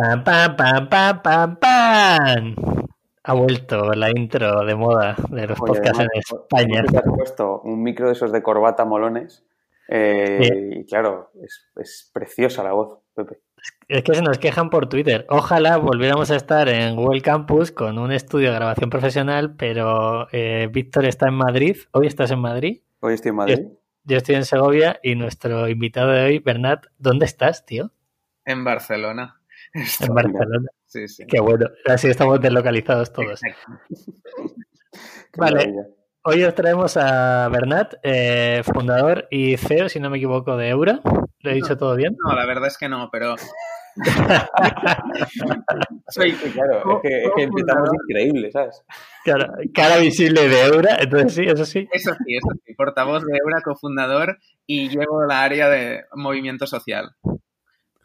Pam, pam, pam, pam, pam, pam. Ha vuelto la intro de moda de los Oye, podcasts en además, España. Te has puesto un micro de esos de corbata molones. eh, Sí. Y claro, es, es preciosa la voz, Pepe. Es que se nos quejan por Twitter. Ojalá volviéramos a estar en Google Campus con un estudio de grabación profesional, pero eh, Víctor está en Madrid. Hoy estás en Madrid. Hoy estoy en Madrid. Yo estoy en Segovia y nuestro invitado de hoy, Bernat, ¿dónde estás, tío? En Barcelona. En Barcelona. Sí, sí. Qué bueno. Así estamos deslocalizados todos. Vale. maravilla. Hoy os traemos a Bernat, eh, fundador y CEO, si no me equivoco, de Eura. ¿Lo he dicho todo bien? No, la verdad es que no, pero. Soy, Sí, claro, es que, es que empezamos increíble, ¿sabes? Claro, cara visible de Eura, entonces sí, eso sí. eso sí, eso sí, portavoz de Eura, cofundador y llevo la área de movimiento social.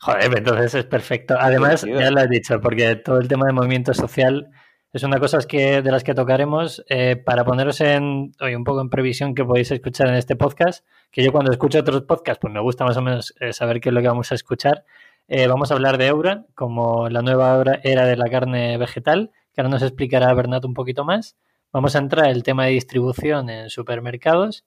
Joder, entonces es perfecto. Además, ya lo has dicho, porque todo el tema de movimiento social es una cosa que, de las que tocaremos eh, para poneros en, oye, un poco en previsión que podéis escuchar en este podcast, que yo cuando escucho otros podcasts, pues me gusta más o menos eh, saber qué es lo que vamos a escuchar. Eh, vamos a hablar de Eura, como la nueva era de la carne vegetal, que ahora nos explicará Bernat un poquito más. Vamos a entrar en el tema de distribución en supermercados.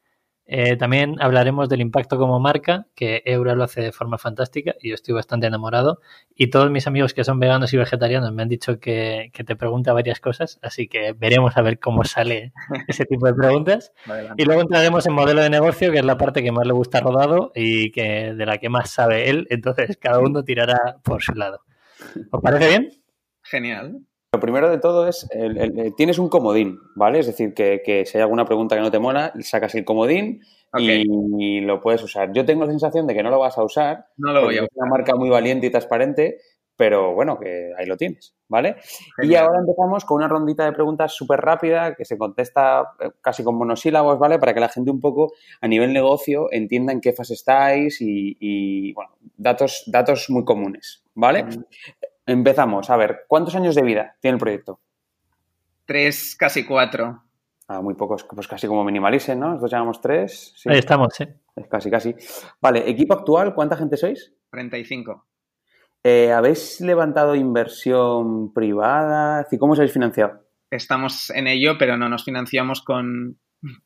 Eh, también hablaremos del impacto como marca, que Eura lo hace de forma fantástica y yo estoy bastante enamorado. Y todos mis amigos que son veganos y vegetarianos me han dicho que, que te pregunta varias cosas, así que veremos a ver cómo sale ese tipo de preguntas. Adelante. Y luego entraremos en modelo de negocio, que es la parte que más le gusta rodado y que de la que más sabe él. Entonces cada uno tirará por su lado. ¿Os parece bien? Genial. Lo primero de todo es, el- el- el- tienes un comodín, ¿vale? Es decir, que, que si hay alguna pregunta que no te mola, sacas el comodín y, lo puedes usar. Yo tengo la sensación de que no lo vas a usar, No lo voy a es una marca muy valiente y transparente, pero bueno, que ahí lo tienes, ¿vale? Y ahora empezamos con una rondita de preguntas súper rápida que se contesta eh, casi con monosílabos, ¿vale? Para que la gente un poco a nivel negocio entienda en qué fase estáis y, y, bueno, datos, datos muy comunes, ¿vale? Empezamos. A ver, ¿cuántos años de vida tiene el proyecto? Tres, casi cuatro. Ah, muy pocos, pues casi como Minimalice, ¿no? Nosotros llamamos tres. Sí, Ahí estamos, ¿eh? es casi, casi. Vale, equipo actual, ¿cuánta gente sois? 35. Eh, ¿Habéis levantado inversión privada? ¿Cómo os habéis financiado? Estamos en ello, pero no nos financiamos con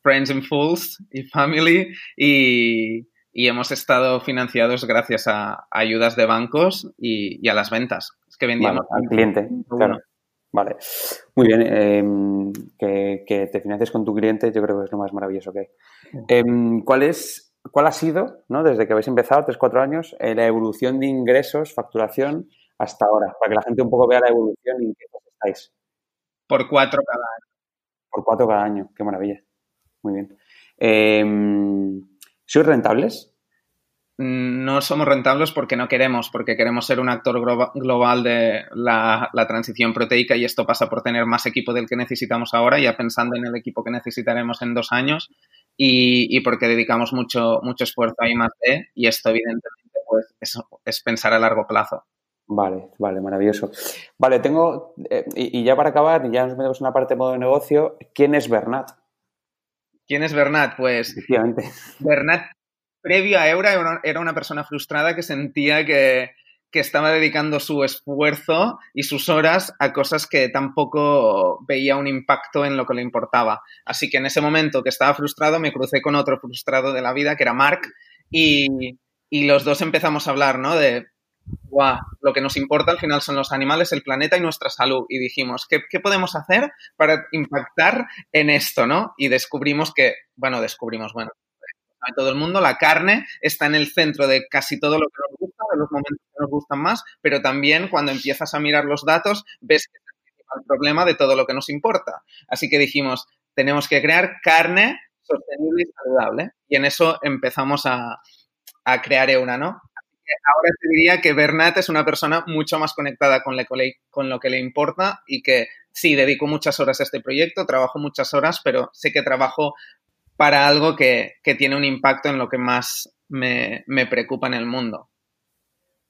Friends and Fools y Family y, y hemos estado financiados gracias a ayudas de bancos y, y a las ventas. Que vendíamos Vale, al cliente, claro. Vale. Muy bien. eh, que, que te financies con tu cliente, yo creo que es lo más maravilloso que hay. Eh, ¿Cuál es, cuál ha sido, ¿no? desde que habéis empezado, tres, cuatro años, eh, la evolución de ingresos, facturación hasta ahora? Para que la gente un poco vea la evolución y en qué estáis. por cuatro cada año. Por cuatro cada año. Qué maravilla. Muy bien. Eh, ¿Sois rentables? No somos rentables porque no queremos, porque queremos ser un actor globa- global de la, la transición proteica y esto pasa por tener más equipo del que necesitamos ahora, ya pensando en el equipo que necesitaremos en dos años y, y porque dedicamos mucho, mucho esfuerzo a I más D y esto evidentemente pues, es, es pensar a largo plazo. Vale, vale, maravilloso. Vale, tengo, eh, y, y ya para acabar, ya nos metemos en la parte de modo de negocio, ¿quién es Bernat? ¿Quién es Bernat? Pues. Bernat, previo a Eura, era una- persona frustrada que sentía que, que estaba dedicando su esfuerzo y sus horas a cosas que tampoco veía un impacto en lo que le importaba. Así que en ese momento que estaba frustrado, me crucé con otro frustrado de la vida, que era Mark, y, y los dos empezamos a hablar, ¿no? De, guau, lo que nos importa al final son los animales, el planeta y nuestra salud. Y dijimos, ¿qué, qué podemos hacer para impactar en esto, ¿no? Y descubrimos que, bueno, descubrimos, bueno, sabe todo el mundo, la carne está en el centro de casi todo lo que nos gusta, de los momentos que nos gustan más, pero también cuando empiezas a mirar los datos, ves que es el principal problema de todo lo que nos importa. Así que dijimos, tenemos que crear carne sostenible y saludable. Y en eso empezamos a, a crear Euna, ¿no? Ahora te diría que Bernat es una persona mucho más conectada con lo que le importa y que sí, dedico muchas horas a este proyecto, trabajo muchas horas, pero sé que trabajo para algo que, que tiene un impacto en lo que más me, me preocupa en el mundo.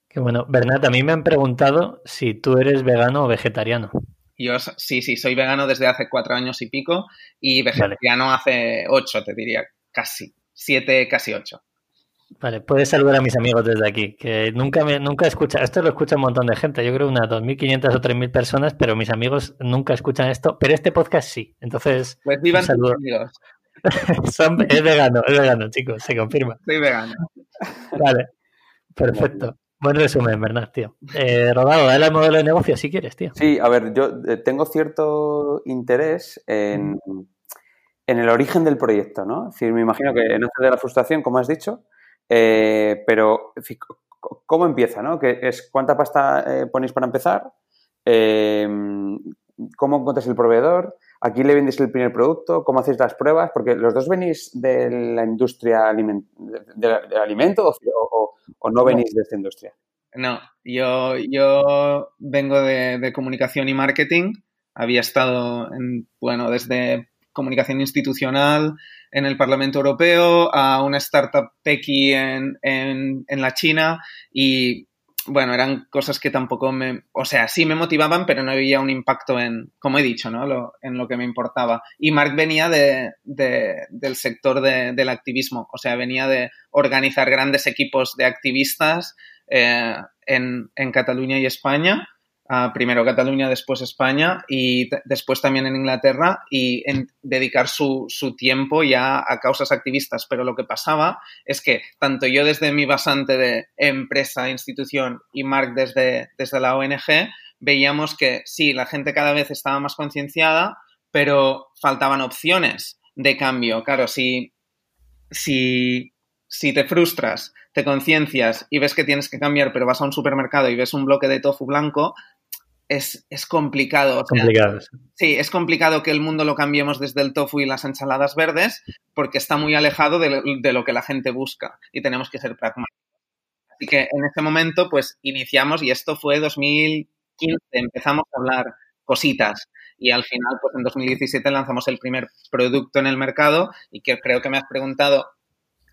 Qué bueno. Bernat, a mí me han preguntado si tú eres vegano o vegetariano. Yo sí, sí, soy vegano desde hace cuatro años y pico y vegetariano hace ocho, te diría, casi, siete, casi ocho. Vale, puedes saludar a mis amigos desde aquí, que nunca me, nunca escucha, esto lo escucha un montón de gente, yo creo unas 2.500 o 3.000 personas, pero mis amigos nunca escuchan esto, pero este podcast sí, entonces... Pues vivan tus amigos. es vegano, es vegano, chicos, se confirma. Soy vegano. Vale, perfecto. Buen resumen, Bernard, tío. Eh, Rodado, dale al modelo de negocio si quieres, tío. Sí, a ver, yo eh, tengo cierto interés en, en el origen del proyecto, ¿no? Es decir, me imagino que nace de la frustración, como has dicho, eh, pero ¿cómo empieza, no? ¿Qué es, ¿Cuánta pasta eh, ponéis para empezar? Eh, ¿Cómo encontráis el proveedor? ¿A quién le vendéis el primer producto? ¿Cómo hacéis las pruebas? Porque los dos venís de la industria aliment del alimento o, o, no venís de esta industria. No, yo, yo vengo de, de, comunicación y marketing. Había estado, en, bueno, desde comunicación institucional en el Parlamento Europeo a una startup techie en, en, en la China y bueno, eran cosas que tampoco me, o sea, sí me motivaban, pero no había un impacto en, como he dicho, ¿no? Lo, en lo que me importaba. Y Mark venía de, de, del sector de, del activismo, o sea, venía de organizar grandes equipos de activistas eh, en Cataluña y España primero Cataluña, después España y después también en Inglaterra y en dedicar su, su, tiempo ya a causas activistas. Pero lo que pasaba es que tanto yo desde mi basante de empresa, institución y Mark desde, desde la ONG, veíamos que sí, la gente cada vez estaba más concienciada, pero faltaban opciones de cambio. Claro, si, si, si te frustras, te conciencias y ves que tienes que cambiar, pero vas a un supermercado y ves un bloque de tofu blanco, es, es complicado. complicado. Sí, es complicado que el mundo lo cambiemos desde el tofu y las ensaladas verdes porque está muy alejado de, de lo que la gente busca y tenemos que ser pragmáticos. Así que en ese momento, pues iniciamos y esto fue 2015, empezamos a hablar cositas y al final, pues en 2017 lanzamos el primer producto en el mercado y que creo que me has preguntado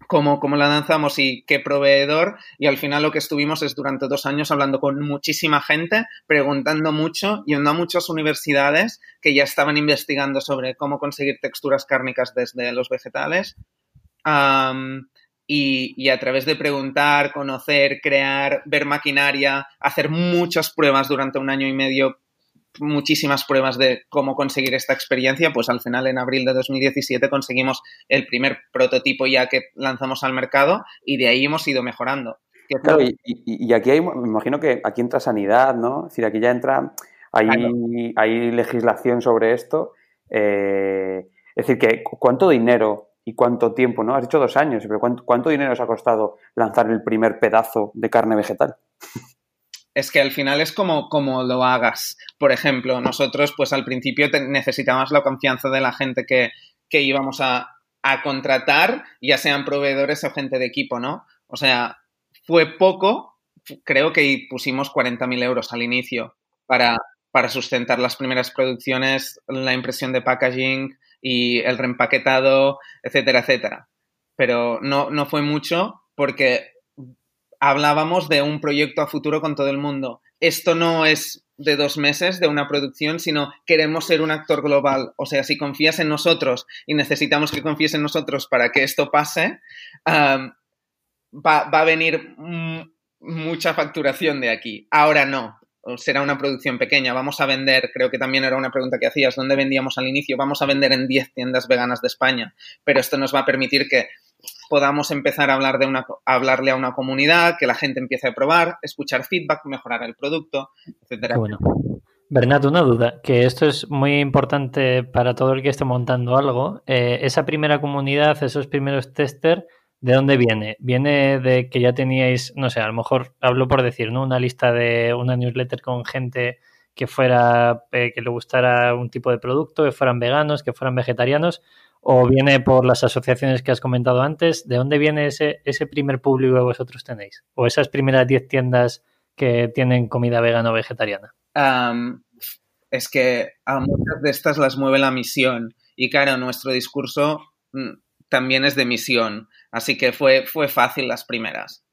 cómo, cómo la lanzamos y qué proveedor. Y al final lo que estuvimos es durante dos años hablando con muchísima gente, preguntando mucho, yendo a muchas universidades que ya estaban investigando sobre cómo conseguir texturas cárnicas desde los vegetales. Y, a través de preguntar, conocer, crear, ver maquinaria, hacer muchas pruebas durante un año y medio muchísimas pruebas de cómo conseguir esta experiencia, pues al final en abril de 2017 conseguimos el primer prototipo ya que lanzamos al mercado y de ahí hemos ido mejorando. Claro, y, y, aquí hay, me imagino que aquí entra sanidad, ¿no? Es decir, aquí ya entra, hay, claro. hay legislación sobre esto. Eh, es decir, que cuánto dinero y cuánto tiempo, ¿no? Has dicho dos años, pero ¿cuánto, cuánto dinero os ha costado lanzar el primer pedazo de carne vegetal? Es que al final es como, lo hagas. Por ejemplo, nosotros pues al principio necesitábamos la confianza de la gente que, que íbamos a, a, contratar, ya sean proveedores o gente de equipo, ¿no? O sea, fue poco, creo que pusimos 40.000 euros al inicio para, para sustentar las primeras producciones, la impresión de packaging y el reempaquetado, etcétera, etcétera. Pero no, no fue mucho porque hablábamos de un proyecto a futuro con todo el mundo. Esto no es de dos meses de una producción, sino queremos ser un actor global. O sea, si confías en nosotros y necesitamos que confíes en nosotros para que esto pase, va, va, a venir mucha facturación de aquí. Ahora no. Será una producción pequeña. Vamos a vender, creo que también era una pregunta que hacías, ¿dónde vendíamos al inicio? Vamos a vender en 10 tiendas veganas de España. Pero esto nos va a permitir que podamos empezar a, hablar de una, a hablarle a una comunidad, que la gente empiece a probar, escuchar feedback, mejorar el producto, etcétera. Bueno. Bernat, una duda, que esto es muy importante para todo el que esté montando algo. Eh, esa primera comunidad, esos primeros testers, ¿de dónde viene? ¿Viene de que ya teníais, no sé, a lo mejor hablo por decir, ¿no? Una lista de una newsletter con gente que fuera, eh, que le gustara un tipo de producto, que fueran veganos, que fueran vegetarianos, o viene por las asociaciones que has comentado antes? ¿De dónde viene ese, ese primer público que vosotros tenéis? ¿O esas primeras 10 tiendas que tienen comida vegana o vegetariana? Es que a muchas de estas las mueve la misión. Y claro, nuestro discurso mm, también es de misión. Así que fue, fue fácil las primeras.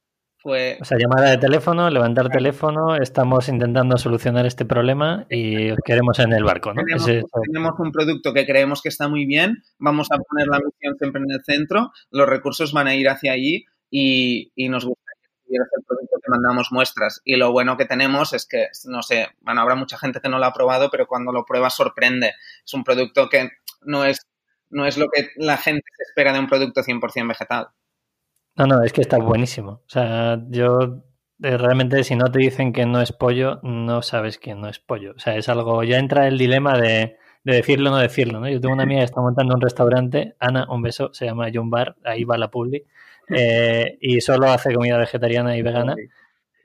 Fue... O sea, llamada de teléfono, levantar teléfono, estamos intentando solucionar este problema y os queremos en el barco, ¿no? Tenemos, un producto que creemos que está muy bien, vamos a poner la misión siempre en el centro, los recursos van a ir hacia allí y, y nos gustaría que el producto que mandamos muestras. Y lo bueno que tenemos es que, no sé, bueno, habrá mucha gente que no lo ha probado, pero cuando lo prueba sorprende. Es un producto que no es, no es lo que la gente se espera de un producto 100% vegetal. No, no, es que está buenísimo. O sea, yo eh, realmente si no te dicen que no es pollo, no sabes que no es pollo. O sea, es algo, ya entra el dilema de, decirlo o no decirlo, ¿no? Yo tengo una amiga que está montando un restaurante, Ana, un beso, se llama John Bar, ahí va la publi, eh, y solo hace comida vegetariana y vegana.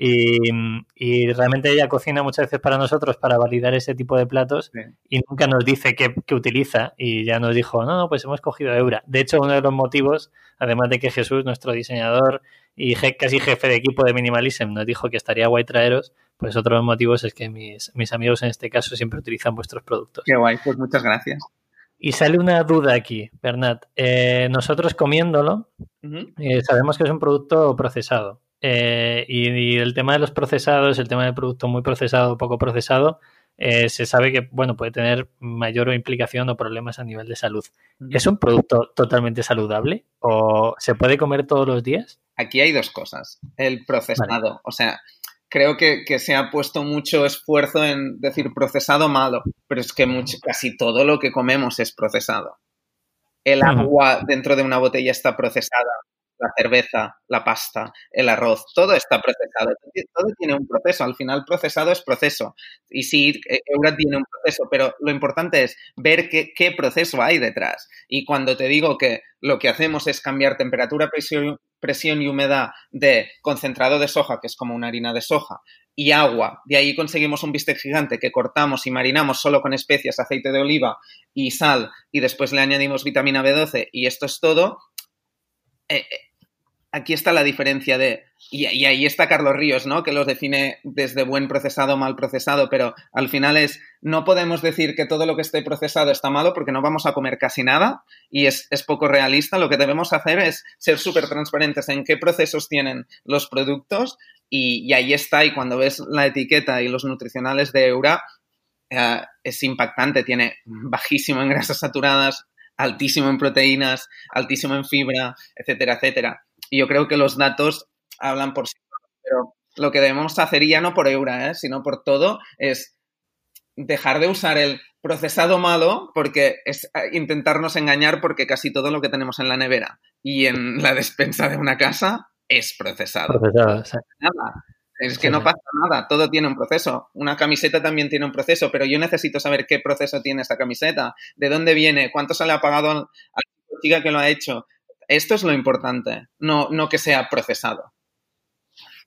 Y, realmente ella cocina muchas veces para nosotros para validar ese tipo de platos y nunca nos dice qué, utiliza. Y ya nos dijo, no, pues hemos cogido Eura. De hecho, uno de los motivos, además de que Jesús, nuestro diseñador y casi jefe de equipo de Minimalism, nos dijo que estaría guay traeros, pues otro de los motivos es que mis, mis amigos en este caso siempre utilizan vuestros productos. Qué guay, pues muchas gracias. Y sale una duda aquí, Bernat. Eh, nosotros comiéndolo, eh, sabemos que es un producto procesado. Eh, y, el tema de los procesados, el tema del producto muy procesado o poco procesado, eh, se sabe que bueno puede tener mayor implicación o problemas a nivel de salud. ¿Es un producto totalmente saludable o se puede comer todos los días? Aquí hay dos cosas. El procesado, o sea, creo que, se ha puesto mucho esfuerzo en decir procesado malo, pero es que casi todo lo que comemos es procesado. El agua dentro de una botella está procesada la cerveza, la pasta, el arroz, todo está procesado. Todo tiene un proceso. Al final, procesado es proceso. Y sí, e, Eura tiene un proceso, pero lo importante es ver qué, proceso hay detrás. Y cuando te digo que lo que hacemos es cambiar temperatura, presión, presión y humedad de concentrado de soja, que es como una harina de soja, y agua. De ahí conseguimos un bistec gigante que cortamos y marinamos solo con especias, aceite de oliva y sal, y después le añadimos vitamina B12 y esto es todo. Eh, eh, aquí está la diferencia de, y, ahí está Carlos Ríos, ¿no? Que los define desde buen procesado, mal procesado, pero al final es, no podemos decir que todo lo que esté procesado está malo porque no vamos a comer casi nada y es, poco realista. Lo que debemos hacer es ser súper transparentes en qué procesos tienen los productos y, ahí está. Y cuando ves la etiqueta y los nutricionales de Eura, eh, es impactante. Tiene bajísimo en grasas saturadas, altísimo en proteínas, altísimo en fibra, etcétera, etcétera. Y yo creo que los datos hablan por sí pero lo que debemos hacer ya no por Eura, ¿eh? sino por todo, es dejar de usar el procesado malo porque es eh, intentarnos engañar porque casi todo lo que tenemos en la nevera y en la despensa de una casa es procesado. Procesado, Nada. Es que no pasa nada, todo tiene un proceso. Una camiseta también tiene un proceso, pero yo necesito saber qué proceso tiene esta camiseta, de dónde viene, cuánto se le ha pagado a la chica que lo ha hecho, esto es lo importante, no, no que sea procesado.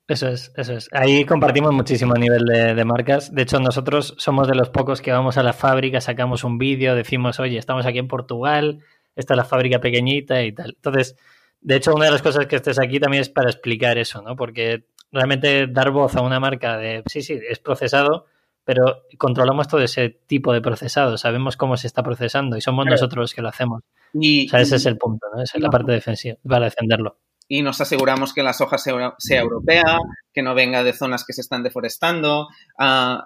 Eso es, eso es. Ahí compartimos muchísimo a nivel de, marcas. De hecho, nosotros somos de los pocos que vamos a la fábrica, sacamos un vídeo, decimos, oye, estamos aquí en Portugal, esta es la fábrica pequeñita y tal. Entonces, de hecho, una de las cosas que estés aquí también es para explicar eso, ¿no? Porque realmente dar voz a una marca de, sí, sí, es procesado, pero controlamos todo ese tipo de procesado, sabemos cómo se está procesando y somos nosotros los que lo hacemos. Y, o sea, ese es el punto, ¿no? Esa es la parte defensiva, para defenderlo. Y nos aseguramos que la soja sea, europea, que no venga de zonas que se están deforestando. Uh,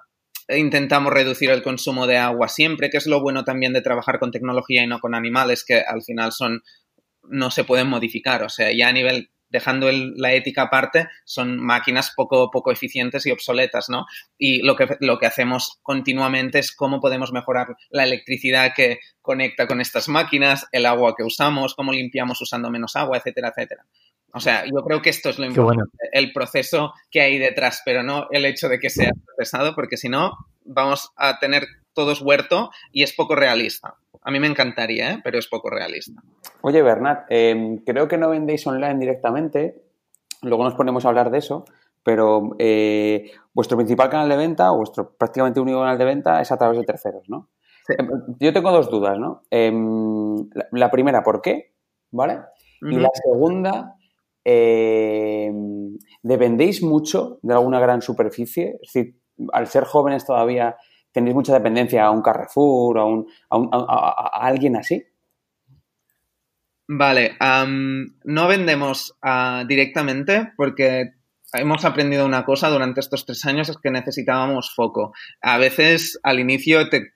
intentamos reducir el consumo de agua siempre, que es lo bueno también de trabajar con tecnología y no con animales, que al final son no se pueden modificar. O sea, ya a nivel dejando la ética aparte, son máquinas poco, poco eficientes y obsoletas, ¿no? Y lo que, lo que hacemos continuamente es cómo podemos mejorar la electricidad que conecta con estas máquinas, el agua que usamos, cómo limpiamos usando menos agua, etcétera, etcétera. O sea, yo creo que esto es lo importante, el proceso que hay detrás, pero no el hecho de que sea procesado, porque si no, vamos a tener todos huerto y es poco realista. A mí me encantaría, ¿eh? pero es poco realista. Oye, Bernat, em, creo que no vendéis online directamente, luego nos ponemos a hablar de eso, pero eh, vuestro principal canal de venta, o vuestro prácticamente único canal de venta es a través de terceros, ¿no? Em, yo tengo dos dudas, ¿no? Em, la, primera, ¿por qué? ¿Vale? Y la segunda, ¿dependéis mucho de alguna gran superficie? Es decir, al ser jóvenes todavía tenéis mucha dependencia a un Carrefour, a, un, a, alguien así. Vale, no vendemos ah, directamente porque hemos aprendido una cosa durante estos tres años, es que necesitábamos foco. A veces al inicio te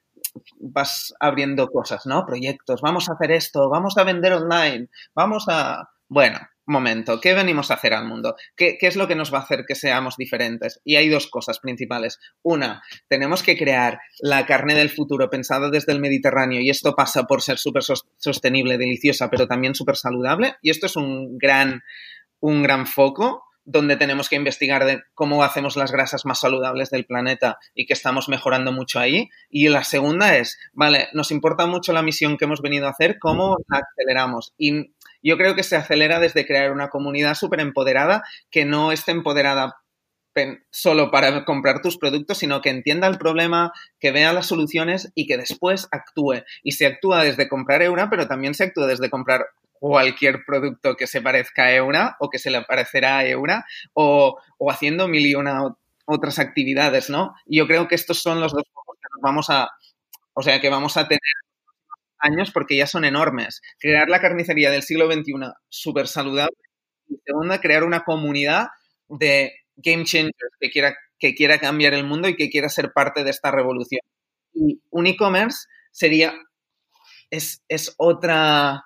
vas abriendo cosas, ¿no? Proyectos, vamos a hacer esto, vamos a vender online, vamos a... Bueno, momento, ¿qué venimos a hacer al mundo? ¿Qué, ¿Qué, es lo que nos va a hacer que seamos diferentes? Y hay dos cosas principales. Una, tenemos que crear la carne del futuro pensada desde el Mediterráneo y esto pasa por ser súper sostenible, deliciosa, pero también súper saludable. Y esto es un gran, un gran foco donde tenemos que investigar de cómo hacemos las grasas más saludables del planeta y que estamos mejorando mucho ahí. Y la segunda es, vale, nos importa mucho la misión que hemos venido a hacer, cómo la aceleramos. Y yo creo que se acelera desde crear una comunidad súper empoderada que no esté empoderada solo para comprar tus productos, sino que entienda el problema, que vea las soluciones y que después actúe. Y se actúa desde comprar Eura, pero también se actúa desde comprar cualquier producto que se parezca a Eura o que se le parecerá a Eura o, haciendo mil y una otras actividades, ¿no? Yo creo que estos son los dos focos que nos vamos a, o sea, que vamos a tener años porque ya son enormes. Crear la carnicería del siglo XXI súper saludable y segunda, crear una comunidad de game changers que quiera, que quiera cambiar el mundo y que quiera ser parte de esta revolución. Y un e-commerce sería, es, es otra,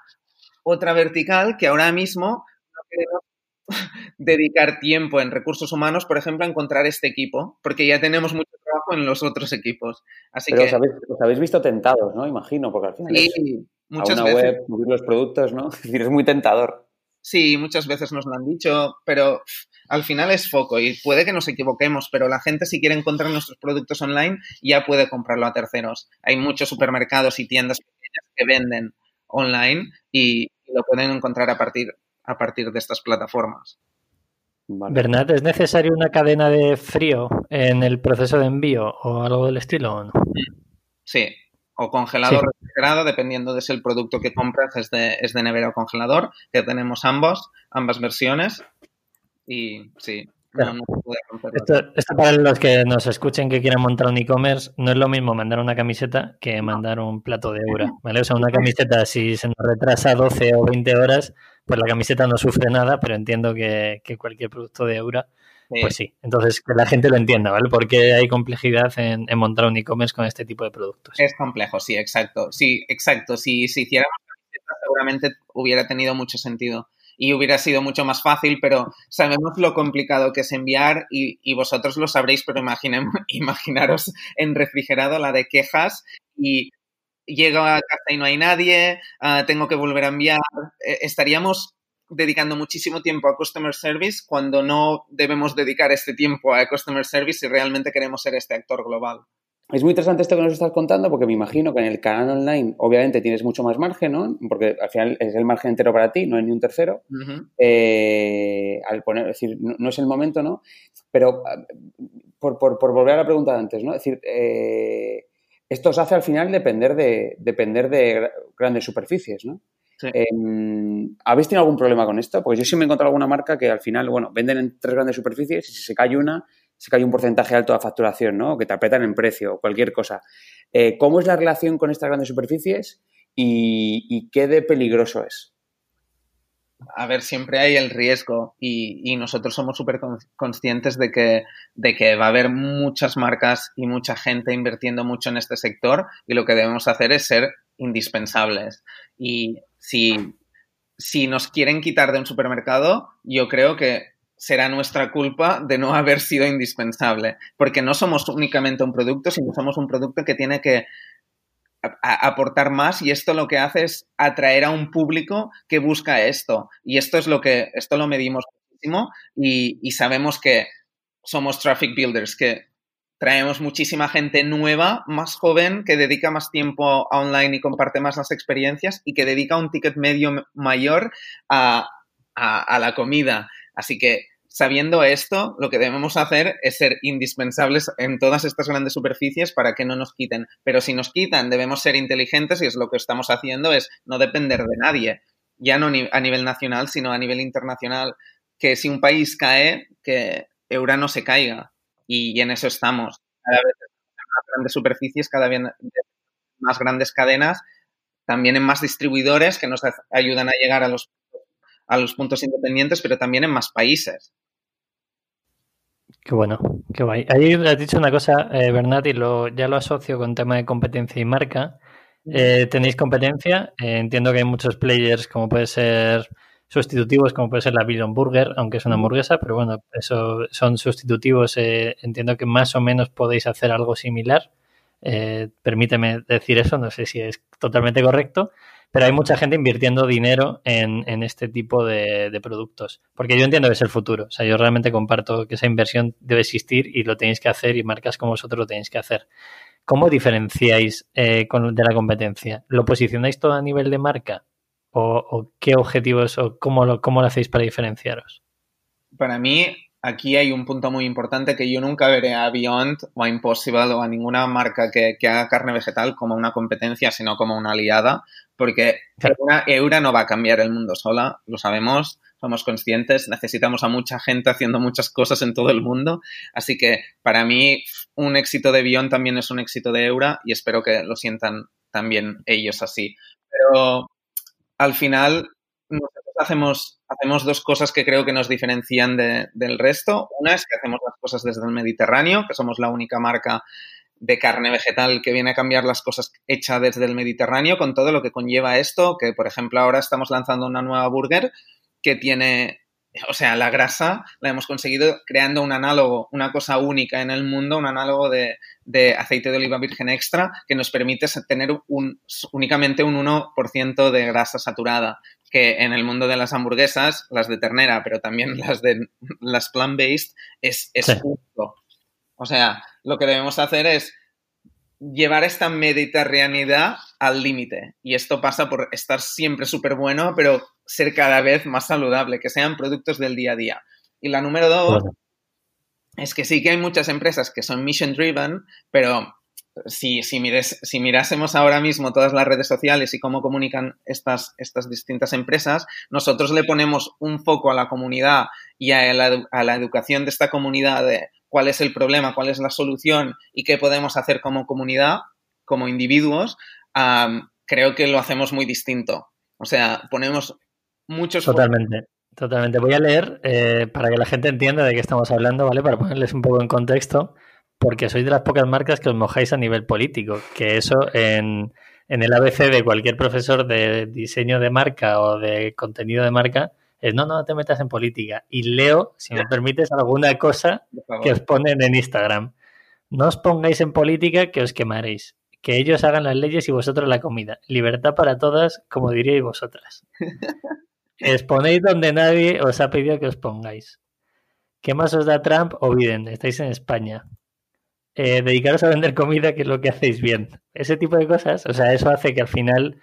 otra vertical que ahora mismo no queremos dedicar tiempo en recursos humanos, por ejemplo, a encontrar este equipo, porque ya tenemos mucho trabajo en los otros equipos. Así Pero que, os, habéis, os habéis visto tentados, ¿no? Imagino, porque al final sí, es muchas a una veces. web, subir los productos, ¿no? Es decir, es muy tentador. Sí, muchas veces nos lo han dicho, pero al final es foco y puede que nos equivoquemos, pero la gente si quiere encontrar nuestros productos online ya puede comprarlo a terceros. Hay muchos supermercados y tiendas pequeñas que venden online y, y lo pueden encontrar a partir, a partir de estas plataformas. Vale. Bernat, ¿es necesario una cadena de frío en el proceso de envío o algo del estilo o no? Sí, o congelado o Sí. refrigerado, dependiendo de si el producto que compras es de, es de nevera o congelador, que tenemos ambos, ambas versiones. Y sí, no, no la Esto, esto para los que nos escuchen que quieran montar un e-commerce, no es lo mismo mandar una camiseta que mandar un plato de eura, ¿vale? O sea, una camiseta, si se nos retrasa 12 o 20 horas, pues la camiseta no sufre nada, pero entiendo que, que cualquier producto de eura, Sí. pues sí. Entonces, que la gente lo entienda, ¿vale? Porque hay complejidad en, en montar un e-commerce con este tipo de productos. Es complejo, sí, exacto. Sí, exacto. Si, si hiciéramos camisetas, seguramente hubiera tenido mucho sentido y hubiera sido mucho más fácil, pero sabemos lo complicado que es enviar y, y vosotros lo sabréis, pero imaginem- imaginaros en refrigerado la de quejas y llego a casa y no hay nadie, ah, tengo que volver a enviar. Eh, estaríamos dedicando muchísimo tiempo a Customer Service cuando no debemos dedicar este tiempo a Customer Service si realmente queremos ser este actor global. Es muy interesante esto que nos estás contando porque me imagino que en el canal online obviamente tienes mucho más margen, ¿no? Porque al final es el margen entero para ti, no hay ni un tercero. Eh, al poner, es decir, no, no es el momento, ¿no? Pero ah, por, por- por volver a la pregunta de antes, ¿no? Es decir, eh, esto os hace al final depender de, depender de gra- grandes superficies, ¿no? Sí. Em, ¿Habéis tenido algún problema con esto? Porque yo sí me he encontrado alguna marca que al final, bueno, venden en tres grandes superficies y si se cae una, se cae un porcentaje alto de facturación, ¿no? O que te apretan en precio o cualquier cosa. Eh, ¿Cómo es la relación con estas grandes superficies y, y qué de peligroso es? A ver, siempre hay el riesgo y, nosotros somos súper con- conscientes de que, de que va a haber muchas marcas y mucha gente invirtiendo mucho en este sector y lo que debemos hacer es ser indispensables. Y si, si nos quieren quitar de un supermercado, yo creo que será nuestra culpa de no haber sido indispensable, porque no somos únicamente un producto, sino somos un producto que tiene que aportar más y esto lo que hace es atraer a un público que busca esto. Y esto es lo que esto lo medimos muchísimo y, y sabemos que somos traffic builders que traemos muchísima gente nueva más joven que dedica más tiempo a online y comparte más las experiencias y que dedica un ticket medio mayor a- a la comida. Así que sabiendo esto, lo que debemos hacer es ser indispensables en todas estas grandes superficies para que no nos quiten. Pero si nos quitan, debemos ser inteligentes y es lo que estamos haciendo, es no depender de nadie, ya no a nivel nacional, sino a nivel internacional. Que si un país cae, que Eura no se caiga. Y, en eso estamos. Cada vez más grandes superficies, cada vez más grandes cadenas, también en más distribuidores que nos ayudan a llegar a los, a los puntos independientes, pero también en más países. Qué bueno, qué guay. Ahí has dicho una cosa, eh, Bernat, y lo, ya lo asocio con tema de competencia y marca. Eh, ¿Tenéis competencia? Eh, entiendo que hay muchos players, como puede ser sustitutivos como puede ser la Beyond Burger, aunque es una hamburguesa, pero bueno, eso son sustitutivos. Eh, entiendo que más o menos podéis hacer algo similar. Permíteme decir eso, no sé si es totalmente correcto, pero hay mucha gente invirtiendo dinero en, este tipo de, de, productos, porque yo entiendo que es el futuro. O sea, yo realmente comparto que esa inversión debe existir y lo tenéis que hacer y marcas como vosotros lo tenéis que hacer. ¿Cómo diferenciáis eh, de la competencia? ¿Lo posicionáis todo a nivel de marca? ¿O, qué objetivos o cómo lo, cómo lo hacéis para diferenciaros? Para mí, aquí hay un punto muy importante que yo nunca veré a Beyond o a Impossible o a ninguna marca que, haga carne vegetal como una competencia, sino como una aliada, porque una Eura no va a cambiar el mundo sola, lo sabemos somos conscientes, necesitamos a mucha gente haciendo muchas cosas en todo el mundo, así que para mí un éxito de Bion también es un éxito de Eura y espero que lo sientan también ellos así. Pero al final nosotros hacemos, hacemos dos cosas que creo que nos diferencian del resto. Una es que hacemos las cosas desde el Mediterráneo, que somos la única marca de carne vegetal que viene a cambiar las cosas hecha desde el Mediterráneo con todo lo que conlleva esto, que por ejemplo ahora estamos lanzando una nueva burger que tiene, o sea, la grasa la hemos conseguido creando un análogo, una cosa única en el mundo, un análogo de, aceite de oliva virgen extra que nos permite tener un, únicamente un 1% de grasa saturada, que en el mundo de las hamburguesas, las de ternera, pero también las de las plant-based, es, es justo. O sea, lo que debemos hacer es llevar esta mediterraneidad al límite. Y esto pasa por estar siempre súper bueno, pero ser cada vez más saludable, que sean productos del día a día. Y la número dos es que sí que hay muchas empresas que son mission driven, pero si, si, si mirásemos ahora mismo todas las redes sociales y cómo comunican estas, estas distintas empresas, nosotros le ponemos un foco a la comunidad y a la, a la educación de esta comunidad de cuál es el problema, cuál es la solución y qué podemos hacer como comunidad, como individuos, creo que lo hacemos muy distinto. O sea, ponemos muchos... Totalmente. Totalmente. Voy a leer eh, para que la gente entienda de qué estamos hablando, ¿vale? Para ponerles un poco en contexto, porque sois de las pocas marcas que os mojáis a nivel político, que eso en, en el ABC de cualquier profesor de diseño de marca o de contenido de marca es no, no te metas en política. Y leo, si me permites, alguna cosa que os ponen en Instagram. No os pongáis en política que os quemaréis que ellos hagan las leyes y vosotros la comida. Libertad para todas, como diríais vosotras. Exponéis donde nadie os ha pedido que os pongáis. ¿Qué más os da Trump o Biden? Estáis en España. Eh, dedicaros a vender comida, que es lo que hacéis bien. Ese tipo de cosas, o sea, eso hace que al final,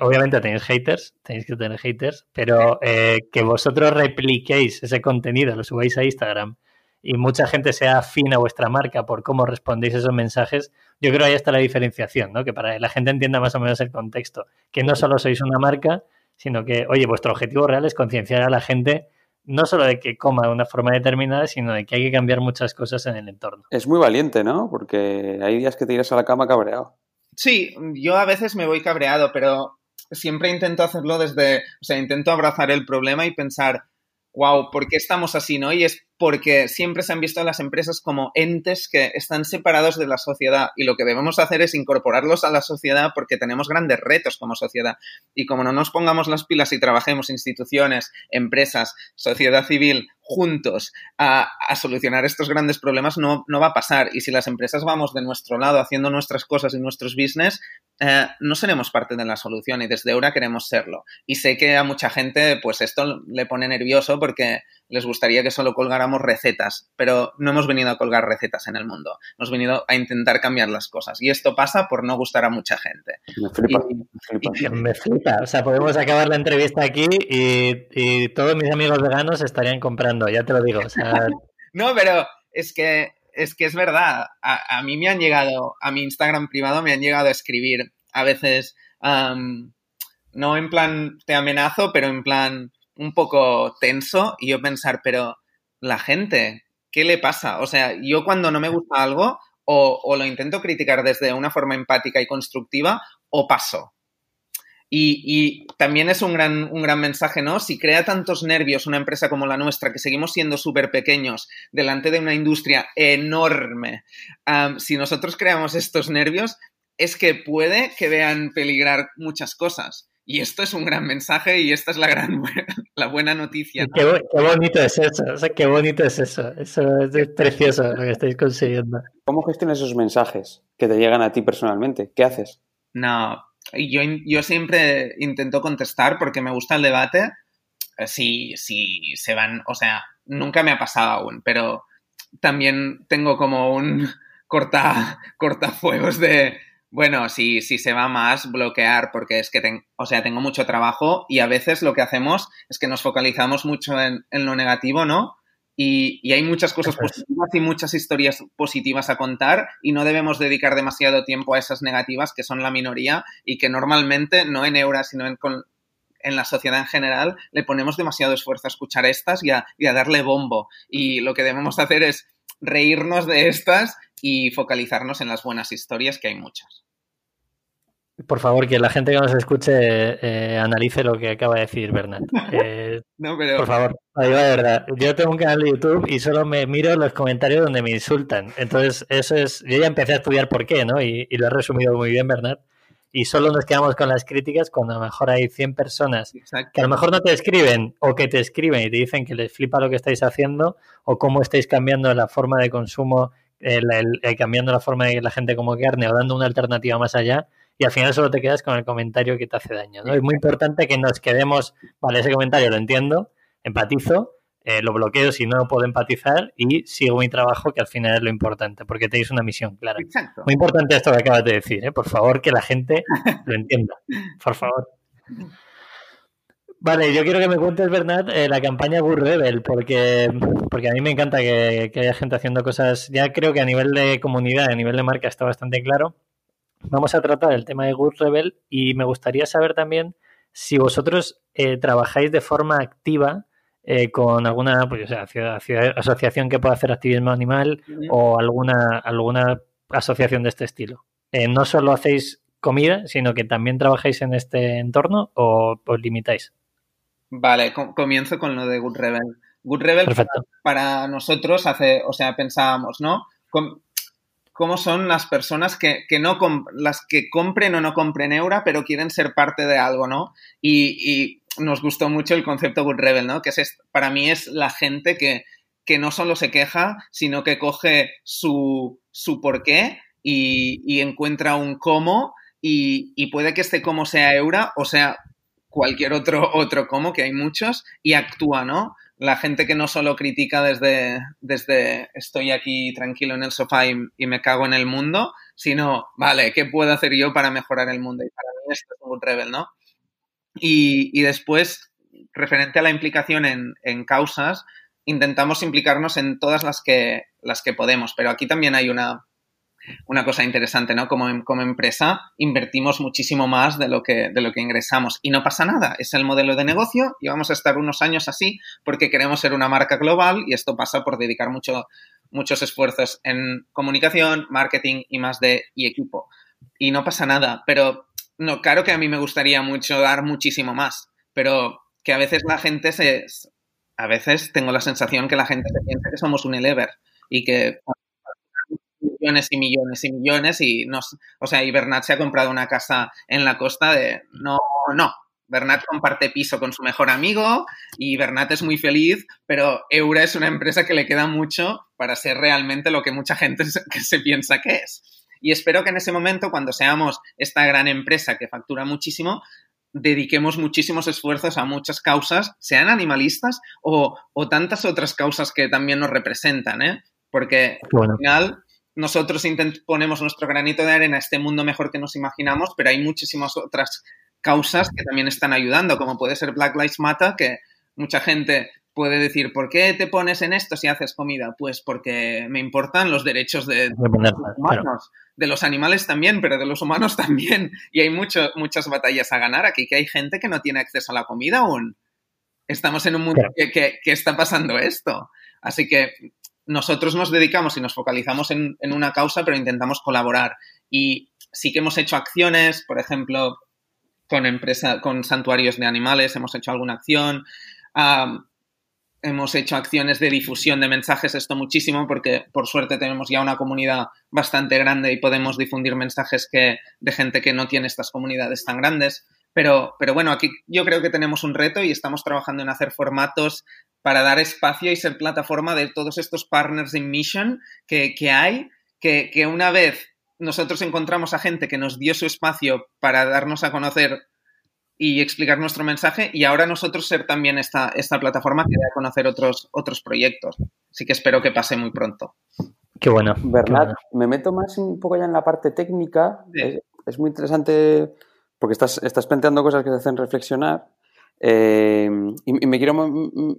obviamente tenéis haters, tenéis que tener haters, pero eh, que vosotros repliquéis ese contenido, lo subáis a Instagram y mucha gente sea afín a vuestra marca por cómo respondéis esos mensajes, yo creo que ahí está la diferenciación, ¿no? Que para que la gente entienda más o menos el contexto, que no solo sois una marca, sino que, oye, vuestro objetivo real es concienciar a la gente no solo de que coma de una forma determinada, sino de que hay que cambiar muchas cosas en el entorno. Es muy valiente, ¿no? Porque hay días que te irás a la cama cabreado. Sí, yo a veces me voy cabreado, pero siempre intento hacerlo desde, o sea, intento abrazar el problema y pensar, wow, ¿por qué estamos así, no? Y es porque siempre se han visto a las empresas como entes que están separados de la sociedad y lo que debemos hacer es incorporarlos a la sociedad porque tenemos grandes retos como sociedad. Y como no nos pongamos las pilas y trabajemos instituciones, empresas, sociedad civil juntos a, solucionar estos grandes problemas, no, no, va a pasar. Y si las empresas vamos de nuestro lado haciendo nuestras cosas y nuestros business, eh, no seremos parte de la solución y desde ahora queremos serlo. Y sé que a mucha gente pues esto le pone nervioso porque les gustaría que solo colgáramos recetas, pero no hemos venido a colgar recetas en el mundo, hemos venido a intentar cambiar las cosas. Y esto pasa por no gustar a mucha gente. Me flipa, me, flipa. O sea, podemos acabar la entrevista aquí y, todos mis amigos veganos estarían comprando, ya te lo digo. no, pero es que es que es verdad. A, mí me han llegado, a mi Instagram privado me han llegado a escribir a veces, no en plan te amenazo, pero en plan un poco tenso y yo pensar, pero la gente, ¿qué le pasa? O sea, yo cuando no me gusta algo, o, lo intento criticar desde una forma empática y constructiva, o paso. Y, también es un gran, un gran mensaje, ¿no? Si crea tantos nervios una empresa como la nuestra, que seguimos siendo súper pequeños delante de una industria enorme, si nosotros creamos estos nervios, es que puede que vean peligrar muchas cosas. Y esto es un gran mensaje y esta es la gran la buena noticia. Qué, bonito es eso, o sea, qué bonito es eso. Eso es precioso lo que estáis consiguiendo. ¿Cómo gestionas esos mensajes que te llegan a ti personalmente? ¿Qué haces? No, yo, yo siempre intento contestar porque me gusta el debate. Eh, si, si se van, o sea, nunca me ha pasado aún, pero también tengo como un corta, cortafuegos de, bueno, si, si se va más, bloquear, porque es que, o sea, tengo mucho trabajo y a veces lo que hacemos es que nos focalizamos mucho en, en lo negativo, ¿no? Y, y, hay muchas cosas positivas y muchas historias positivas a contar y no debemos dedicar demasiado tiempo a esas negativas que son la minoría y que normalmente, no en Euras, sino en, en la sociedad en general, le ponemos demasiado esfuerzo a escuchar estas y a, y a darle bombo. Y lo que debemos hacer es reírnos de estas y focalizarnos en las buenas historias, que hay muchas. Por favor, que la gente que nos escuche eh, analice lo que acaba de decir Bernat. Eh, por favor, ahí va de verdad. Yo tengo un canal de YouTube y solo me miro los comentarios donde me insultan. Entonces, eso es. Yo ya empecé a estudiar por qué, ¿no? Y, y lo ha resumido muy bien, Bernat y solo nos quedamos con las críticas cuando a lo mejor hay 100 personas que a lo mejor no te escriben o que te escriben y te dicen que les flipa lo que estáis haciendo o cómo estáis cambiando la forma de consumo, cambiando la forma de que la gente como carne o dando una alternativa más allá y al final solo te quedas con el comentario que te hace daño. ¿no? Es muy importante que nos quedemos, vale, ese comentario lo entiendo, empatizo, eh, lo bloqueo si no puedo empatizar y sigo mi trabajo, que al final es lo importante, porque tenéis una misión clara. Muy importante esto que acabas de decir, ¿eh? por favor, que la gente lo entienda, por favor. Vale, yo quiero que me cuentes, Bernat, eh, la campaña Good Rebel, porque, porque a mí me encanta que, haya gente haciendo cosas. Ya creo que a nivel de comunidad, a nivel de marca está bastante claro. Vamos a tratar el tema de Good Rebel y me gustaría saber también si vosotros trabajáis de forma activa eh, con alguna pues, asociación que pueda hacer activismo animal o alguna, alguna asociación de este estilo. Eh, no solo hacéis comida, sino que también trabajáis en este entorno o os limitáis. Vale, comienzo con lo de Good Rebel. Good Rebel Para, nosotros hace, o sea, pensábamos, ¿no? ¿Cómo son las personas que, que no las que compren o no compren Eura, pero quieren ser parte de algo, ¿no? y nos gustó mucho el concepto Good Rebel, ¿no? Que es, para mí es la gente que, que no solo se queja, sino que coge su, su porqué y, y encuentra un cómo y, y, puede que este cómo sea Eura o sea cualquier otro, otro cómo, que hay muchos, y actúa, ¿no? La gente que no solo critica desde, desde estoy aquí tranquilo en el sofá y, y, me cago en el mundo, sino, vale, ¿qué puedo hacer yo para mejorar el mundo? Y para mí esto es un rebel, ¿no? Y, después, referente a la implicación en, causas, intentamos implicarnos en todas las que, las que podemos, pero aquí también hay una, una cosa interesante, ¿no? Como, como empresa invertimos muchísimo más de lo, que, de lo que ingresamos y no pasa nada, es el modelo de negocio y vamos a estar unos años así porque queremos ser una marca global y esto pasa por dedicar mucho, muchos esfuerzos en comunicación, marketing y más de y equipo. Y no pasa nada, pero no, claro que a mí me gustaría mucho dar muchísimo más, pero que a veces la gente se... A veces tengo la sensación que la gente se piensa que somos un elever y que millones y millones y millones y nos, o sea, y Bernat se ha comprado una casa en la costa de no, no. Bernat comparte piso con su mejor amigo y Bernat es muy feliz, pero Eura es una empresa que le queda mucho para ser realmente lo que mucha gente se piensa que es. Y espero que en ese momento, cuando seamos esta gran empresa que factura muchísimo, dediquemos muchísimos esfuerzos a muchas causas, sean animalistas o, tantas otras causas que también nos representan, ¿eh? Porque al final nosotros ponemos nuestro granito de arena a este mundo mejor que nos imaginamos, pero hay muchísimas otras causas que también están ayudando, como puede ser Black Lives Matter, que mucha gente puede decir, ¿por qué te pones en esto si haces comida? Pues porque me importan los derechos de, los humanos, de los animales también, pero de los humanos también. Y hay mucho, muchas batallas a ganar aquí, que hay gente que no tiene acceso a la comida aún. Estamos en un mundo que, que, está pasando esto. Así que nosotros nos dedicamos y nos focalizamos en, en, una causa, pero intentamos colaborar. Y sí que hemos hecho acciones, por ejemplo, con empresa, con santuarios de animales, hemos hecho alguna acción hemos hecho acciones de difusión de mensajes, esto muchísimo, porque por suerte tenemos ya una comunidad bastante grande y podemos difundir mensajes que, de gente que no tiene estas comunidades tan grandes. Pero, pero bueno, aquí yo creo que tenemos un reto y estamos trabajando en hacer formatos para dar espacio y ser plataforma de todos estos partners in mission que, que hay, que, que una vez nosotros encontramos a gente que nos dio su espacio para darnos a conocer y explicar nuestro mensaje y ahora nosotros ser también esta, esta plataforma que dé a conocer otros, otros proyectos. Así que espero que pase muy pronto. Qué bueno. Bernat, me meto más un poco ya en la parte técnica. Es, es, muy interesante porque estás, estás planteando cosas que te hacen reflexionar. Eh, y, y, me quiero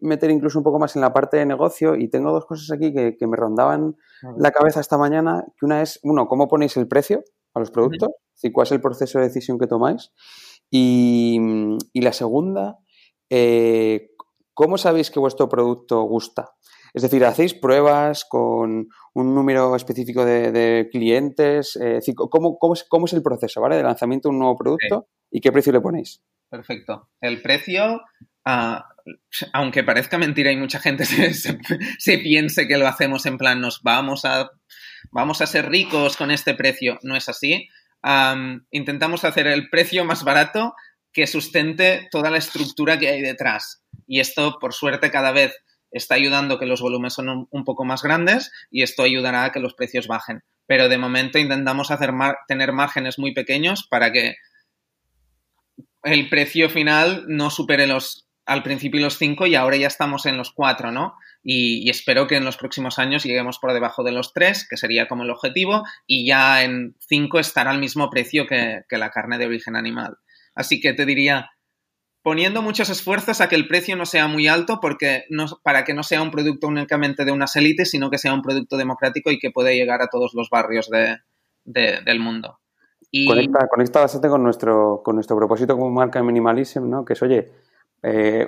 meter incluso un poco más en la parte de negocio y tengo dos cosas aquí que, que me rondaban la cabeza esta mañana, que una es, uno, ¿cómo ponéis el precio a los productos? Uh ¿Cuál es el proceso de decisión que tomáis? Y, y la segunda, eh, ¿cómo sabéis que vuestro producto gusta? Es decir, ¿hacéis pruebas con un número específico de, de clientes? Eh, ¿cómo, cómo, es, ¿cómo, es, el proceso ¿vale? de lanzamiento de un nuevo producto sí. y qué precio le ponéis? Perfecto. El precio, uh, aunque parezca mentira y mucha gente se, se, se, piense que lo hacemos en plan nos vamos a, vamos a ser ricos con este precio, no es así. Um, intentamos hacer el precio más barato que sustente toda la estructura que hay detrás. Y esto, por suerte, cada vez está ayudando que los volúmenes son un, poco más grandes y esto ayudará a que los precios bajen. Pero de momento intentamos hacer tener márgenes muy pequeños para que el precio final no supere los al principio los 5 y ahora ya estamos en los 4, ¿no? Y, espero que en los próximos años lleguemos por debajo de los 3, que sería como el objetivo, y ya en 5 estará al mismo precio que la carne de origen animal. Así que te diría, poniendo muchos esfuerzos a que el precio no sea muy alto porque no, para que no sea un producto únicamente de unas élites, sino que sea un producto democrático y que pueda llegar a todos los barrios de, de, del mundo. Y... Conecta, bastante con nuestro, con nuestro propósito como marca Minimalism, ¿no? que es, oye, eh,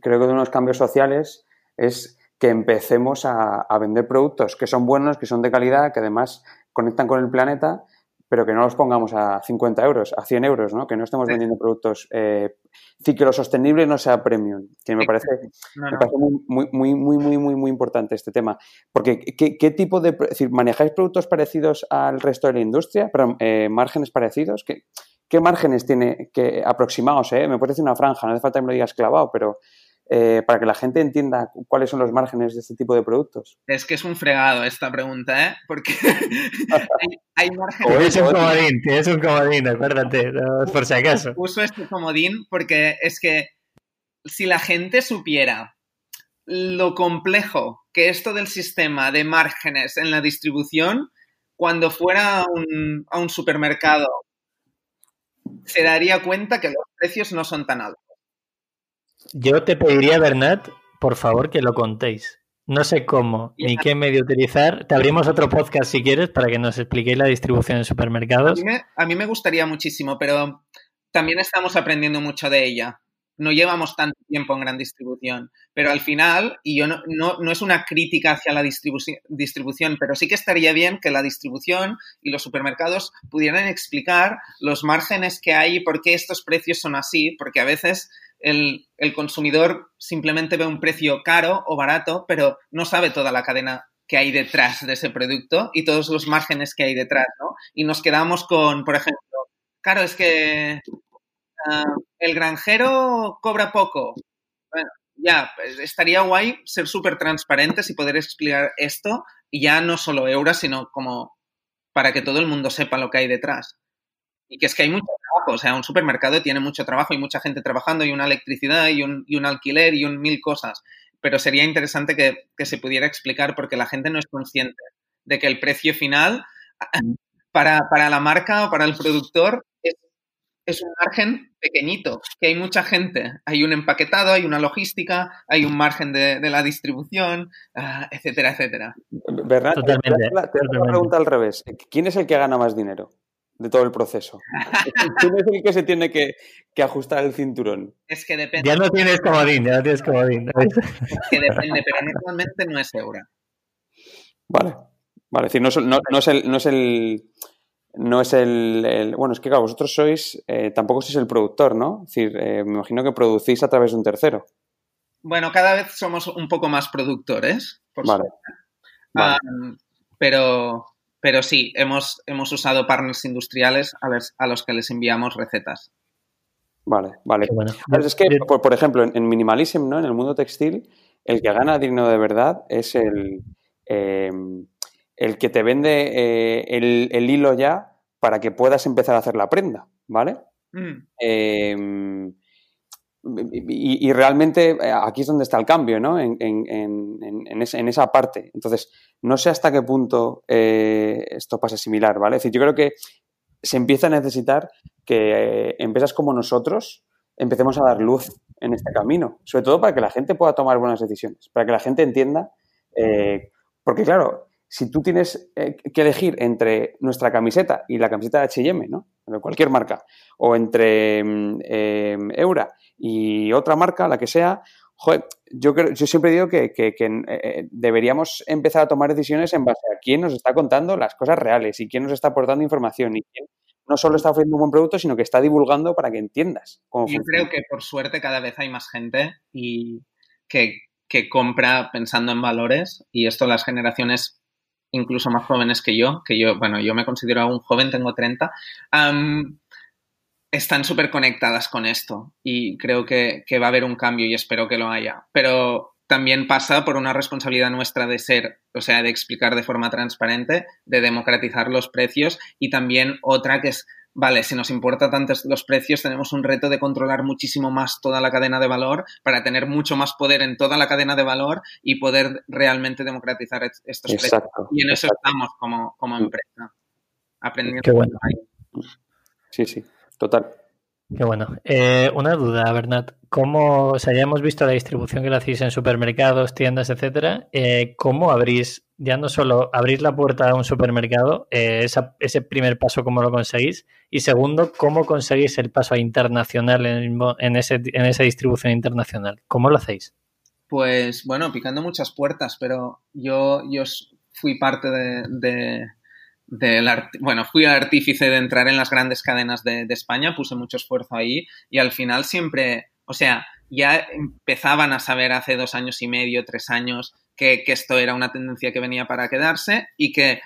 creo que de los cambios sociales es que empecemos a, a, vender productos que son buenos, que son de calidad, que además conectan con el planeta, pero que no los pongamos a 50 euros, a 100 euros, ¿no? Que no estemos vendiendo productos, eh, sí que lo sostenible no sea premium, que me parece, no, no. Me parece muy, muy, muy, muy, muy, muy importante este tema. Porque, ¿qué, qué tipo de, es decir, manejáis productos parecidos al resto de la industria, pero eh, márgenes parecidos? ¿Qué, ¿Qué márgenes tiene que aproximados? Eh? Me parece una franja, no hace falta que me lo digas clavado, pero eh, para que la gente entienda cuáles son los márgenes de este tipo de productos. Es que es un fregado esta pregunta, ¿eh? Porque hay, hay márgenes. O es un comodín, tienes un comodín, acuérdate, no, por si acaso. Uso este comodín porque es que si la gente supiera lo complejo que esto del sistema de márgenes en la distribución, cuando fuera a un, a un supermercado se daría cuenta que los precios no son tan altos. Yo te pediría, Bernat, por favor, que lo contéis. No sé cómo ni qué medio utilizar. Te abrimos otro podcast si quieres para que nos expliquéis la distribución en supermercados. A mí, me, a mí me gustaría muchísimo, pero también estamos aprendiendo mucho de ella no llevamos tanto tiempo en gran distribución, pero al final, y yo no, no, no es una crítica hacia la distribu distribución, pero sí que estaría bien que la distribución y los supermercados pudieran explicar los márgenes que hay y por qué estos precios son así, porque a veces el, el consumidor simplemente ve un precio caro o barato, pero no sabe toda la cadena que hay detrás de ese producto y todos los márgenes que hay detrás, ¿no? Y nos quedamos con, por ejemplo, claro, es que uh, el granjero cobra poco. Bueno, ya, pues estaría guay ser súper transparentes y poder explicar esto, y ya no solo euros, sino como para que todo el mundo sepa lo que hay detrás. Y que es que hay mucho trabajo, o sea, un supermercado tiene mucho trabajo y mucha gente trabajando, y una electricidad, y un, y un alquiler, y un mil cosas. Pero sería interesante que, que se pudiera explicar porque la gente no es consciente de que el precio final para, para la marca o para el productor es un margen pequeñito, que hay mucha gente, hay un empaquetado, hay una logística, hay un margen de, de la distribución, uh, etcétera, etcétera. ¿Verdad? Totalmente. Te, una pregunta al revés. ¿Quién es el que gana más dinero de todo el proceso? ¿Quién es el que se tiene que, que, ajustar el cinturón? Es que depende. Ya no tienes comodín, ya no tienes comodín. Es que depende, pero normalmente no es euro. Vale. Vale, es decir, no, no, no es el... No es el no es el, el, Bueno, es que claro, vosotros sois. Eh, tampoco sois el productor, ¿no? Es decir, eh, me imagino que producís a través de un tercero. Bueno, cada vez somos un poco más productores. Por vale. vale. Um, pero, pero sí, hemos, hemos usado partners industriales a, les, a los que les enviamos recetas. Vale, vale. Es que, por, ejemplo, en, Minimalism, ¿no? En el mundo textil, el que gana dinero de verdad es el, eh, el que te vende eh, el, hilo ya para que puedas empezar a hacer la prenda, ¿vale? Mm. Em, y, realmente eh, aquí es donde está el cambio, ¿no? En, esa parte. Entonces, no sé hasta qué punto esto pasa similar, ¿vale? Es decir, yo creo que se empieza a necesitar que empresas como nosotros empecemos a dar luz en este camino, sobre todo para que la gente pueda tomar buenas decisiones, para que la gente entienda, porque claro, si tú tienes eh, que elegir entre nuestra camiseta y la camiseta de HM, ¿no? De cualquier marca, o entre mm, em, Eura y otra marca, la que sea, joder, yo, creo, yo siempre digo que, que, eh, eh, deberíamos empezar a tomar decisiones en base a quién nos está contando las cosas reales y quién nos está aportando información y quién no solo está ofreciendo un buen producto, sino que está divulgando para que entiendas cómo Yo creo que por suerte cada vez hay más gente y que, que compra pensando en valores y esto las generaciones incluso más jóvenes que yo, que yo, bueno, yo me considero aún joven, tengo 30, están súper conectadas con esto y creo que, va a haber un cambio y espero que lo haya. Pero también pasa por una responsabilidad nuestra de ser, o sea, de explicar de forma transparente, de democratizar los precios y también otra que es vale, si nos importa tanto los precios, tenemos un reto de controlar muchísimo más toda la cadena de valor para tener mucho más poder en toda la cadena de valor y poder realmente democratizar estos precios. Y en eso estamos como, como mm. empresa, aprendiendo. Qué bueno. Sí, sí, total. Qué bueno. Eh, una duda, Bernat. ¿Cómo, o sea, ya hemos visto la distribución que lo hacéis en supermercados, tiendas, etcétera. Eh, ¿Cómo abrís, ya no solo abrís la puerta a un supermercado, eh, ese primer paso, cómo lo conseguís? Y segundo, ¿cómo conseguís el paso internacional en, ese, en esa distribución internacional? ¿Cómo lo hacéis? Pues bueno, picando muchas puertas, pero yo, yo fui parte de bueno, fui artífice de entrar en las grandes cadenas de, España, puse mucho esfuerzo ahí y al final siempre, o sea, ya empezaban a saber hace dos años y medio, tres años, que, esto era una tendencia que venía para quedarse y que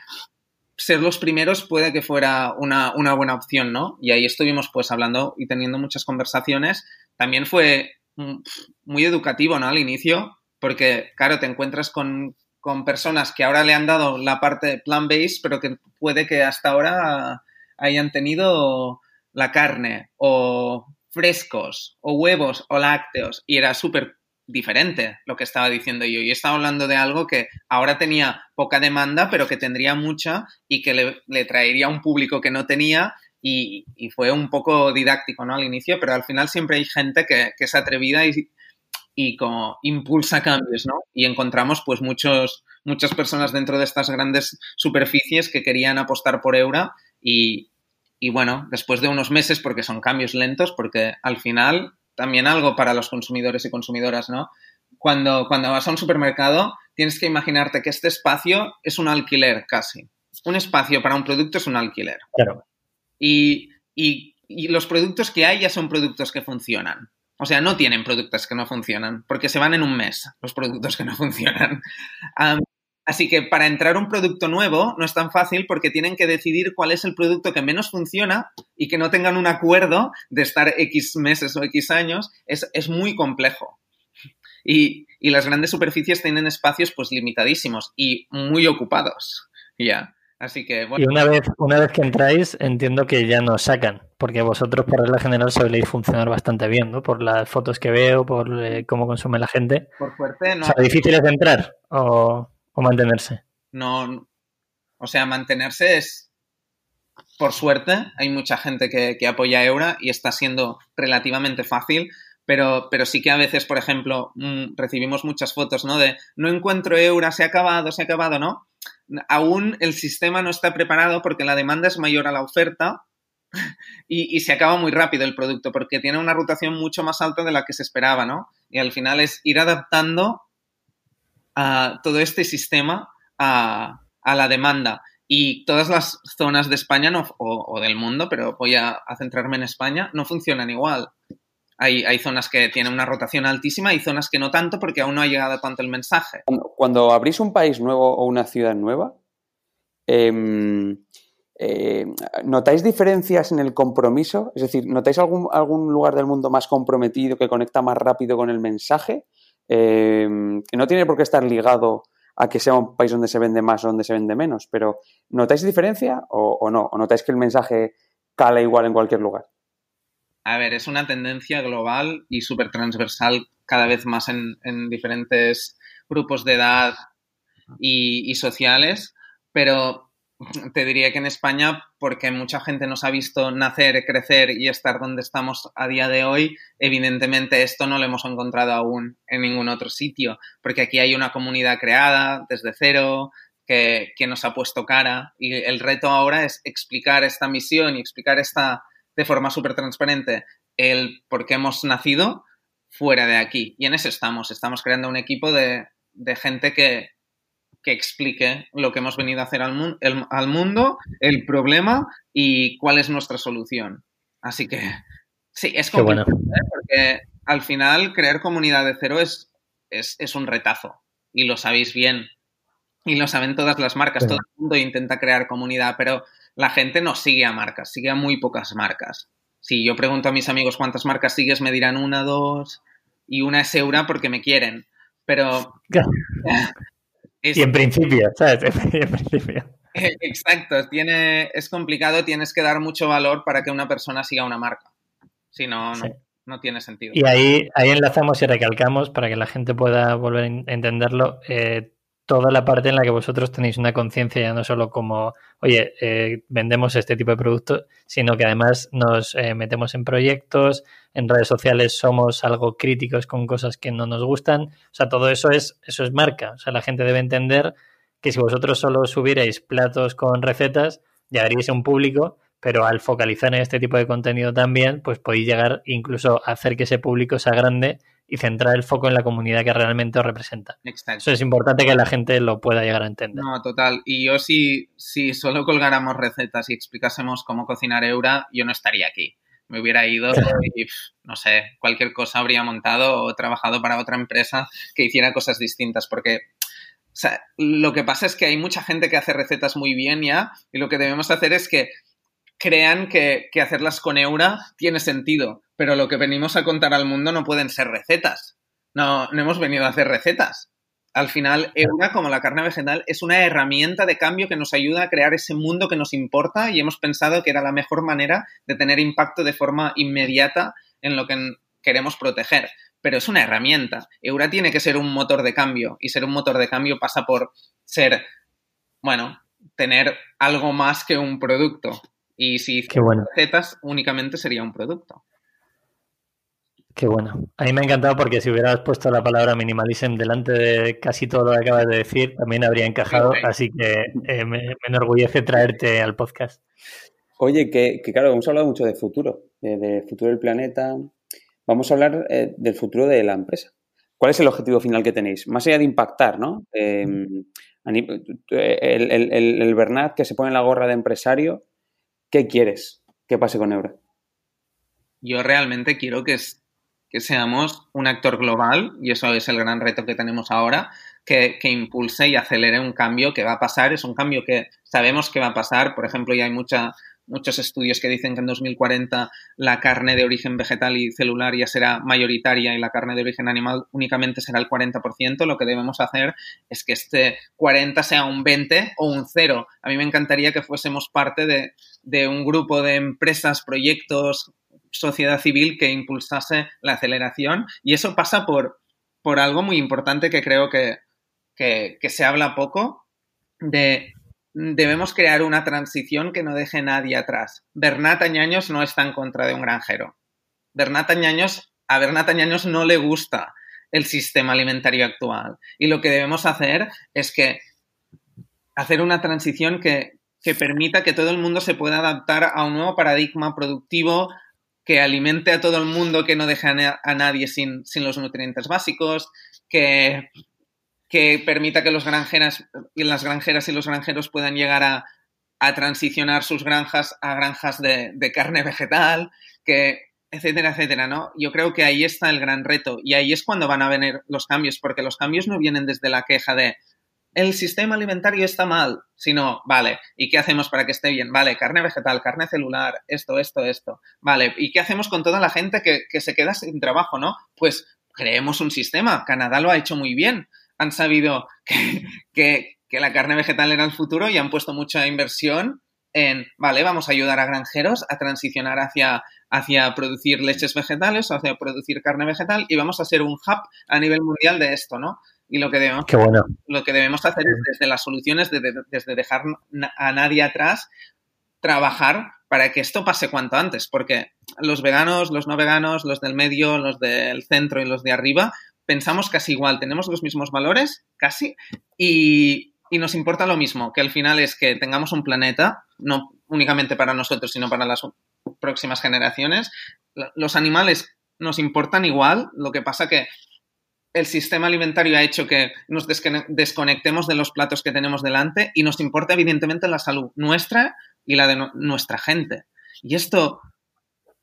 ser los primeros puede que fuera una, una buena opción, ¿no? Y ahí estuvimos pues hablando y teniendo muchas conversaciones. También fue mm, muy educativo, ¿no? Al inicio, porque, claro, te encuentras con, con personas que ahora le han dado la parte plan-based, pero que puede que hasta ahora hayan tenido la carne o frescos o huevos o lácteos y era súper diferente lo que estaba diciendo yo. Y estaba hablando de algo que ahora tenía poca demanda, pero que tendría mucha y que le, traería un público que no tenía y, fue un poco didáctico ¿no? al inicio, pero al final siempre hay gente que, que es atrevida y, y como impulsa cambios, ¿no? Y encontramos pues muchos, muchas personas dentro de estas grandes superficies que querían apostar por Eura y, y bueno, después de unos meses, porque son cambios lentos, porque al final también algo para los consumidores y consumidoras, ¿no? Cuando, cuando vas a un supermercado, tienes que imaginarte que este espacio es un alquiler casi. Un espacio para un producto es un alquiler. Claro. Y, y, y los productos que hay ya son productos que funcionan. O sea, no tienen productos que no funcionan, porque se van en un mes los productos que no funcionan. así que para entrar un producto nuevo no es tan fácil porque tienen que decidir cuál es el producto que menos funciona y que no tengan un acuerdo de estar X meses o X años. Es, muy complejo. Y, las grandes superficies tienen espacios pues limitadísimos y muy ocupados. Ya. Así que, Y una vez, una vez que entráis, entiendo que ya nos sacan, porque vosotros por regla general soléis funcionar bastante bien, ¿no? Por las fotos que veo, por eh, cómo consume la gente. Por fuerte, no. O sea, ¿difícil es entrar o, mantenerse? No, o sea, mantenerse es, por suerte, hay mucha gente que, que apoya a Eura y está siendo relativamente fácil, pero, pero sí que a veces, por ejemplo, mm, recibimos muchas fotos, ¿no? De no encuentro Eura, se ha acabado, se ha acabado, ¿no? aún el sistema no está preparado porque la demanda es mayor a la oferta y, se acaba muy rápido el producto porque tiene una rotación mucho más alta de la que se esperaba, ¿no? Y al final es ir adaptando a todo este sistema a, la demanda. Y todas las zonas de España o, del mundo, pero voy a, centrarme en España, no funcionan igual. Hay, zonas que tienen una rotación altísima y zonas que no tanto porque aún no ha llegado tanto el mensaje. Cuando, abrís un país nuevo o una ciudad nueva, em, eh, ¿notáis diferencias en el compromiso? Es decir, ¿notáis algún, algún lugar del mundo más comprometido que conecta más rápido con el mensaje? Eh, que no tiene por qué estar ligado a que sea un país donde se vende más o donde se vende menos, pero ¿notáis diferencia o, o no? ¿O notáis que el mensaje cala igual en cualquier lugar? A ver, es una tendencia global y súper transversal cada vez más en, en, diferentes grupos de edad y, y sociales, pero te diría que en España, porque mucha gente nos ha visto nacer, crecer y estar donde estamos a día de hoy, evidentemente esto no lo hemos encontrado aún en ningún otro sitio, porque aquí hay una comunidad creada desde cero, que, que nos ha puesto cara y el reto ahora es explicar esta misión y explicar esta de forma súper transparente el por qué hemos nacido fuera de aquí. Y en eso estamos, estamos creando un equipo de, de gente que, que explique lo que hemos venido a hacer al, mu el, al, mundo, el problema y cuál es nuestra solución. Así que sí, es complicado, bueno. ¿eh? porque al final crear comunidad de cero es, es, es, un retazo y lo sabéis bien y lo saben todas las marcas, sí. todo el mundo intenta crear comunidad, pero la gente no sigue a marcas, sigue a muy pocas marcas. Si yo pregunto a mis amigos cuántas marcas sigues, me dirán una, dos y una es Eura porque me quieren. Pero es, y en principio, ¿sabes? En principio. Exacto, tiene, es complicado, tienes que dar mucho valor para que una persona siga una marca. Si no, sí. no, no, tiene sentido. Y ahí, ahí enlazamos y recalcamos para que la gente pueda volver a entenderlo. Eh, toda la parte en la que vosotros tenéis una conciencia ya no solo como, oye, eh, vendemos este tipo de producto, sino que además nos eh, metemos en proyectos, en redes sociales somos algo críticos con cosas que no nos gustan. O sea, todo eso es, eso es marca. O sea, la gente debe entender que si vosotros solo subierais platos con recetas, llegaríais a un público, pero al focalizar en este tipo de contenido también, pues podéis llegar incluso a hacer que ese público sea grande y centrar el foco en la comunidad que realmente os representa. Exacto. Eso es importante que la gente lo pueda llegar a entender. No, total. Y yo si, si solo colgáramos recetas y explicásemos cómo cocinar Eura, yo no estaría aquí. Me hubiera ido y, no sé, cualquier cosa habría montado o trabajado para otra empresa que hiciera cosas distintas, porque o sea, lo que pasa es que hay mucha gente que hace recetas muy bien ya y lo que debemos hacer es que crean que, hacerlas con Eura tiene sentido, pero lo que venimos a contar al mundo no pueden ser recetas. No, no hemos venido a hacer recetas. Al final, Eura, como la carne vegetal, es una herramienta de cambio que nos ayuda a crear ese mundo que nos importa y hemos pensado que era la mejor manera de tener impacto de forma inmediata en lo que queremos proteger. Pero es una herramienta. Eura tiene que ser un motor de cambio y ser un motor de cambio pasa por ser, bueno, tener algo más que un producto. Y si bueno. recetas, únicamente sería un producto. Qué bueno. A mí me ha encantado porque si hubieras puesto la palabra minimalism delante de casi todo lo que acabas de decir, también habría encajado. Okay. Así que eh, me, me, enorgullece traerte al podcast. Oye, que, que, claro, hemos hablado mucho de futuro, de, de futuro del planeta. Vamos a hablar eh, del futuro de la empresa. ¿Cuál es el objetivo final que tenéis? Más allá de impactar, ¿no? Eh, el, el, Bernat que se pone la gorra de empresario, ¿qué quieres que pase con Eura? Yo realmente quiero que, que seamos un actor global, y eso es el gran reto que tenemos ahora, que, que, impulse y acelere un cambio que va a pasar. Es un cambio que sabemos que va a pasar. Por ejemplo, ya hay mucha, muchos estudios que dicen que en 2040 la carne de origen vegetal y celular ya será mayoritaria y la carne de origen animal únicamente será el 40%. Lo que debemos hacer es que este 40 sea un 20 o un 0. A mí me encantaría que fuésemos parte de, de un grupo de empresas, proyectos, sociedad civil que impulsase la aceleración y eso pasa por, por algo muy importante que creo que, que, que se habla poco de debemos crear una transición que no deje nadie atrás. Bernat Añaños no está en contra de un granjero. Bernat Añaños, a Bernat Añaños no le gusta el sistema alimentario actual. Y lo que debemos hacer es que hacer una transición que, que permita que todo el mundo se pueda adaptar a un nuevo paradigma productivo que alimente a todo el mundo, que no deje a, a nadie sin, sin, los nutrientes básicos, que, que permita que los granjeras, las granjeras y los granjeros puedan llegar a, a transicionar sus granjas a granjas de, de, carne vegetal, que etcétera, etcétera, ¿no? Yo creo que ahí está el gran reto y ahí es cuando van a venir los cambios, porque los cambios no vienen desde la queja de el sistema alimentario está mal, sino, vale, ¿y qué hacemos para que esté bien? Vale, carne vegetal, carne celular, esto, esto, esto. Vale, ¿y qué hacemos con toda la gente que, que se queda sin trabajo, no? Pues creemos un sistema. Canadá lo ha hecho muy bien. Han sabido que, que, que la carne vegetal era el futuro y han puesto mucha inversión en, vale, vamos a ayudar a granjeros a transicionar hacia, hacia producir leches vegetales o hacia producir carne vegetal y vamos a ser un hub a nivel mundial de esto, ¿no? Y lo que debemos, lo que debemos hacer es desde las soluciones, desde dejar a nadie atrás, trabajar para que esto pase cuanto antes, porque los veganos, los no veganos, los del medio, los del centro y los de arriba, pensamos casi igual, tenemos los mismos valores, casi, y, y nos importa lo mismo, que al final es que tengamos un planeta, no únicamente para nosotros, sino para las próximas generaciones. Los animales nos importan igual, lo que pasa que el sistema alimentario ha hecho que nos desconectemos de los platos que tenemos delante y nos importa evidentemente la salud nuestra y la de nuestra gente. Y esto,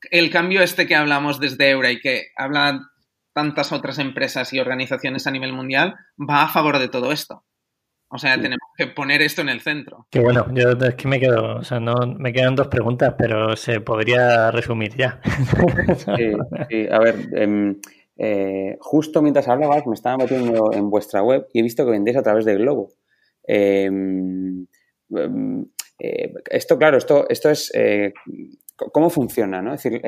el cambio este que hablamos desde Eura y que hablan tantas otras empresas y organizaciones a nivel mundial, va a favor de todo esto. O sea, tenemos que poner esto en el centro. Qué bueno, yo es que me quedo, o sea, no me quedan dos preguntas, pero se podría resumir ya. Sí, a ver, em, eh, justo mientras hablabas me estaba metiendo en vuestra web y he visto que vendéis a través de Globo. Em, em, eh, esto, claro, esto, esto es eh, cómo funciona, ¿no? Es decir,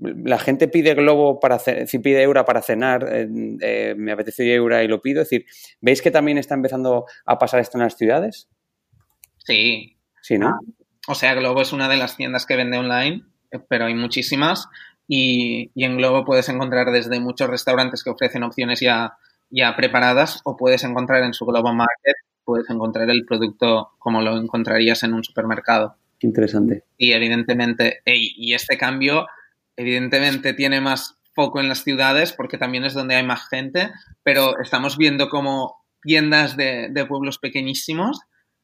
la gente pide Globo para si pide Eura para cenar, eh, me apetece Eura y lo pido. Es decir, ¿veis que también está empezando a pasar esto en las ciudades? Sí. Sí, ¿no? O sea, Globo es una de las tiendas que vende online, pero hay muchísimas. Y, en Globo puedes encontrar desde muchos restaurantes que ofrecen opciones ya, ya preparadas o puedes encontrar en su Globo Market, puedes encontrar el producto como lo encontrarías en un supermercado. Interesante. Y evidentemente, y este cambio Evidentemente tiene más foco en las ciudades porque también es donde hay más gente, pero estamos viendo como tiendas de, pueblos pequeñísimos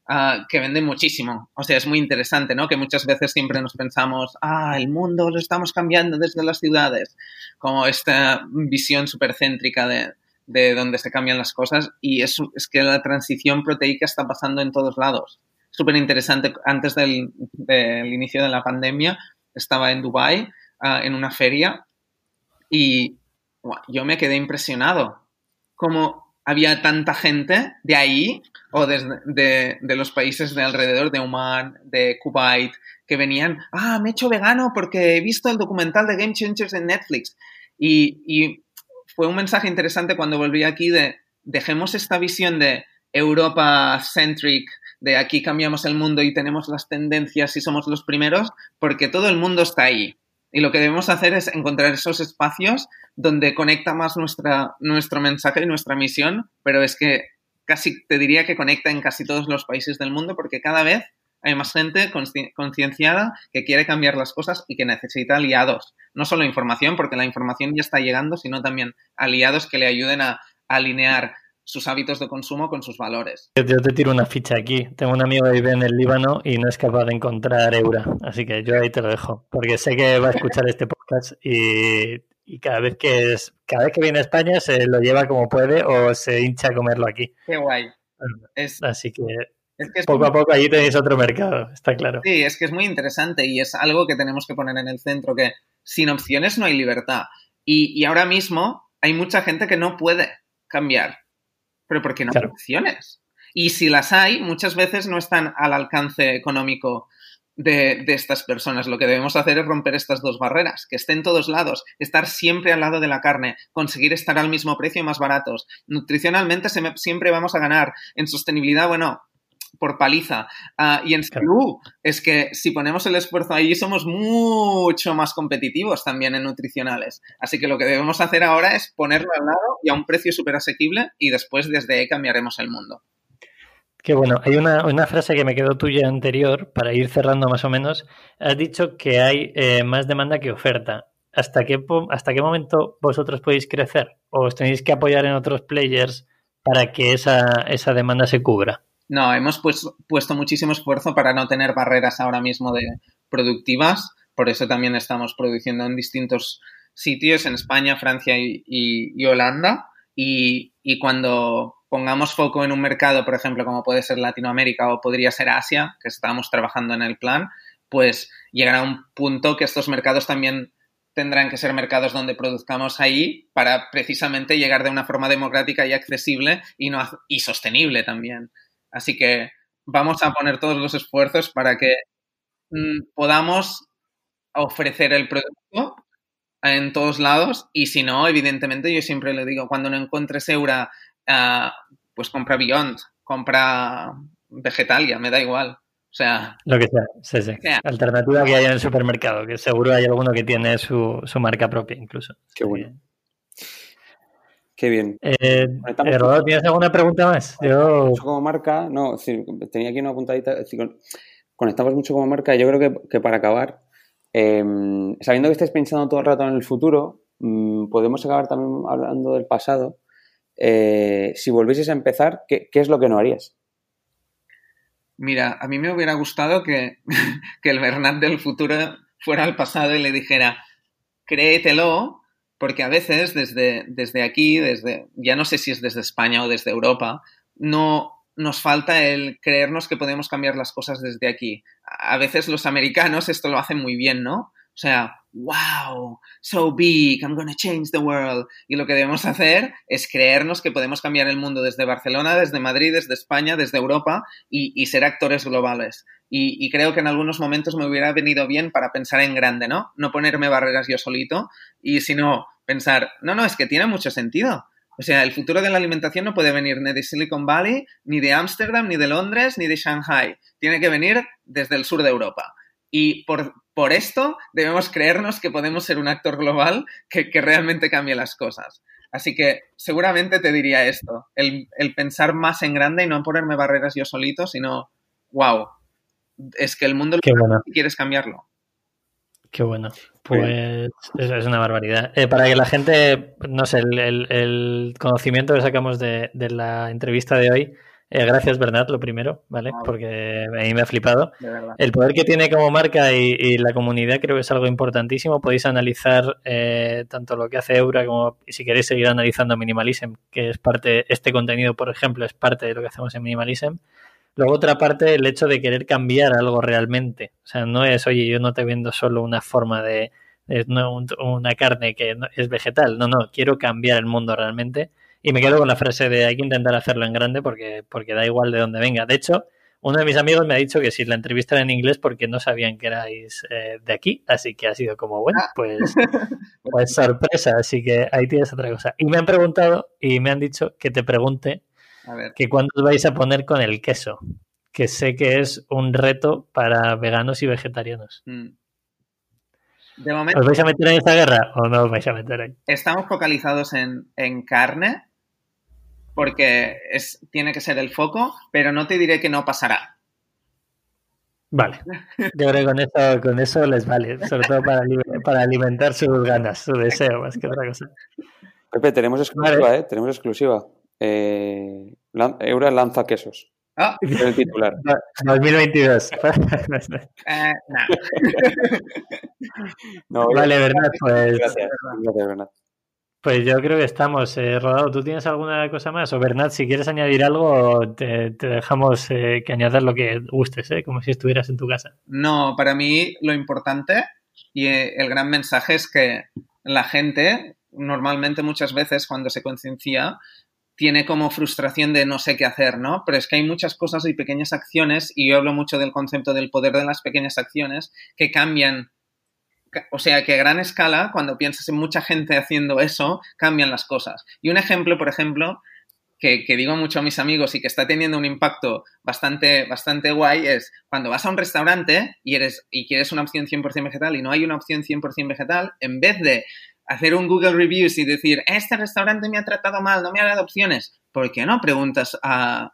ah, que venden muchísimo. O sea, es muy interesante, ¿no? Que muchas veces siempre nos pensamos, ah, el mundo lo estamos cambiando desde las ciudades, como esta visión supercéntrica de, de donde se cambian las cosas y es, es que la transición proteica está pasando en todos lados. Súper interesante. Antes del, del, inicio de la pandemia estaba en Dubai Ah, en una feria y yo me quedé impresionado. Como había tanta gente de ahí o de, de, los países de alrededor, de Oman, de Kuwait, que venían, ah, me he hecho vegano porque he visto el documental de Game Changers en Netflix. Y, y fue un mensaje interesante cuando volví aquí de dejemos esta visión de Europa-centric, de aquí cambiamos el mundo y tenemos las tendencias y somos los primeros, porque todo el mundo está ahí. Y lo que debemos hacer es encontrar esos espacios donde conecta más nuestra, nuestro mensaje y nuestra misión, pero es que casi te diría que conecta en casi todos los países del mundo porque cada vez hay más gente concienciada que quiere cambiar las cosas y que necesita aliados. No solo información, porque la información ya está llegando, sino también aliados que le ayuden a alinear sus hábitos de consumo con sus valores. Yo te tiro una ficha aquí. Tengo un amigo que vive en el Líbano y no es capaz de encontrar Eura. Así que yo ahí te lo dejo. Porque sé que va a escuchar este podcast y, cada vez que es, cada vez que viene a España se lo lleva como puede o se hincha a comerlo aquí. Qué guay. Así que, poco a poco allí tenéis otro mercado, está claro. Sí, es que es muy interesante y es algo que tenemos que poner en el centro, que sin opciones no hay libertad. y ahora mismo hay mucha gente que no puede cambiar pero porque no hay opciones. Y si las hay, muchas veces no están al alcance económico de, de, estas personas. Lo que debemos hacer es romper estas dos barreras, que estén todos lados, estar siempre al lado de la carne, conseguir estar al mismo precio y más baratos. Nutricionalmente siempre vamos a ganar. En sostenibilidad, bueno, por paliza. Ah, y en salud, es que si ponemos el esfuerzo ahí somos mucho más competitivos también en nutricionales. Así que lo que debemos hacer ahora es ponerlo al lado y a un precio súper asequible y después desde ahí cambiaremos el mundo. Qué bueno. Hay una, frase que me quedó tuya anterior, para ir cerrando más o menos. Has dicho que hay eh, más demanda que oferta. ¿Hasta qué, ¿Hasta qué momento vosotros podéis crecer? ¿O os tenéis que apoyar en otros players para que esa, esa demanda se cubra? No, hemos pues, puesto muchísimo esfuerzo para no tener barreras ahora mismo de productivas. Por eso también estamos produciendo en distintos sitios, en España, Francia y, Holanda. Y, cuando pongamos foco en un mercado, por ejemplo, como puede ser Latinoamérica o podría ser Asia, que estamos trabajando en el plan, pues llegará un punto que estos mercados también tendrán que ser mercados donde produzcamos ahí para precisamente llegar de una forma democrática y accesible y, sostenible también. Así que vamos a poner todos los esfuerzos para que mm, podamos ofrecer el producto en todos lados y si no, evidentemente yo siempre le digo, cuando no encuentres Eura, uh, pues compra Beyond, compra Vegetalia, me da igual. O sea... Lo que sea, sí, sí. Alternativa que haya en el supermercado, que seguro hay alguno que tiene su, su marca propia incluso. Qué bueno. Qué bien. Eh, eh Rodolfo, ¿tienes alguna pregunta más? Yo... Como marca, no, tenía aquí una apuntadita. conectamos mucho como marca. Yo creo que, que para acabar, Em, sabiendo que estáis pensando todo el rato en el futuro, mm, podemos acabar también hablando del pasado. Eh, si volvieses a empezar, ¿qué, es lo que no harías? Mira, a mí me hubiera gustado que, que el Bernat del futuro fuera al pasado y le dijera, créetelo, porque a veces desde, desde aquí, desde, ya no sé si es desde España o desde Europa, no, nos falta el creernos que podemos cambiar las cosas desde aquí. A veces los americanos esto lo hacen muy bien, ¿no? O sea, wow, so big, I'm gonna change the world. Y lo que debemos hacer es creernos que podemos cambiar el mundo desde Barcelona, desde Madrid, desde España, desde Europa y, ser actores globales. Y, y, creo que en algunos momentos me hubiera venido bien para pensar en grande, ¿no? No ponerme barreras yo solito y sino pensar, no, no, es que tiene mucho sentido. O sea, el futuro de la alimentación no puede venir ni de Silicon Valley, ni de Ámsterdam, ni de Londres, ni de Shanghai. Tiene que venir desde el sur de Europa. Y por, por esto debemos creernos que podemos ser un actor global que, realmente cambie las cosas. Así que seguramente te diría esto, el, pensar más en grande y no ponerme barreras yo solito, sino, wow, es que el mundo lo quieres cambiarlo. Qué bueno. Pues es, una barbaridad. Eh, para que la gente, no sé, el, conocimiento que sacamos de, la entrevista de hoy, eh, gracias Bernat, lo primero, ¿vale? Ah, Porque a mí me ha flipado. El poder que tiene como marca y, la comunidad creo que es algo importantísimo. Podéis analizar eh, tanto lo que hace Eura como si queréis seguir analizando Minimalism, que es parte, este contenido, por ejemplo, es parte de lo que hacemos en Minimalism. Luego otra parte, el hecho de querer cambiar algo realmente. O sea, no es, oye, yo no te vendo solo una forma de, una carne que es vegetal. No, no, quiero cambiar el mundo realmente. Y me quedo con la frase de hay que intentar hacerlo en grande porque, porque da igual de dónde venga. De hecho, uno de mis amigos me ha dicho que si la entrevista era en inglés porque no sabían que erais eh, de aquí, así que ha sido como, bueno, ah. pues, pues sorpresa, así que ahí tienes otra cosa. Y me han preguntado y me han dicho que te pregunte que cuándo os vais a poner con el queso, que sé que es un reto para veganos y vegetarianos. Mm. ¿Os vais a meter en esta guerra o no os vais a meter ahí? Estamos focalizados en, carne porque es, tiene que ser el foco, pero no te diré que no pasará. Vale, yo creo que con eso, con eso les vale, sobre todo para, para alimentar sus ganas, su deseo, más que otra cosa. Pepe, tenemos exclusiva, ¿eh? Tenemos exclusiva. Eh, Eura lanza quesos. Ah. El titular. 2022. Eh, vale, Bernat, pues. Gracias, Bernat. Pues yo creo que estamos eh, rodados. ¿Tú tienes alguna cosa más? O Bernat, si quieres añadir algo, te, dejamos eh, que añadas lo que gustes, ¿eh? como si estuvieras en tu casa. No, para mí lo importante y el gran mensaje es que la gente, normalmente muchas veces cuando se conciencia, tiene como frustración de no sé qué hacer, ¿no? Pero es que hay muchas cosas y pequeñas acciones, y yo hablo mucho del concepto del poder de las pequeñas acciones, que cambian. O sea, que a gran escala, cuando piensas en mucha gente haciendo eso, cambian las cosas. Y un ejemplo, por ejemplo, que, digo mucho a mis amigos y que está teniendo un impacto bastante, bastante guay es cuando vas a un restaurante y, eres, y quieres una opción 100% vegetal y no hay una opción 100% vegetal, en vez de hacer un Google Reviews y decir, este restaurante me ha tratado mal, no me ha dado opciones, ¿por qué no preguntas al,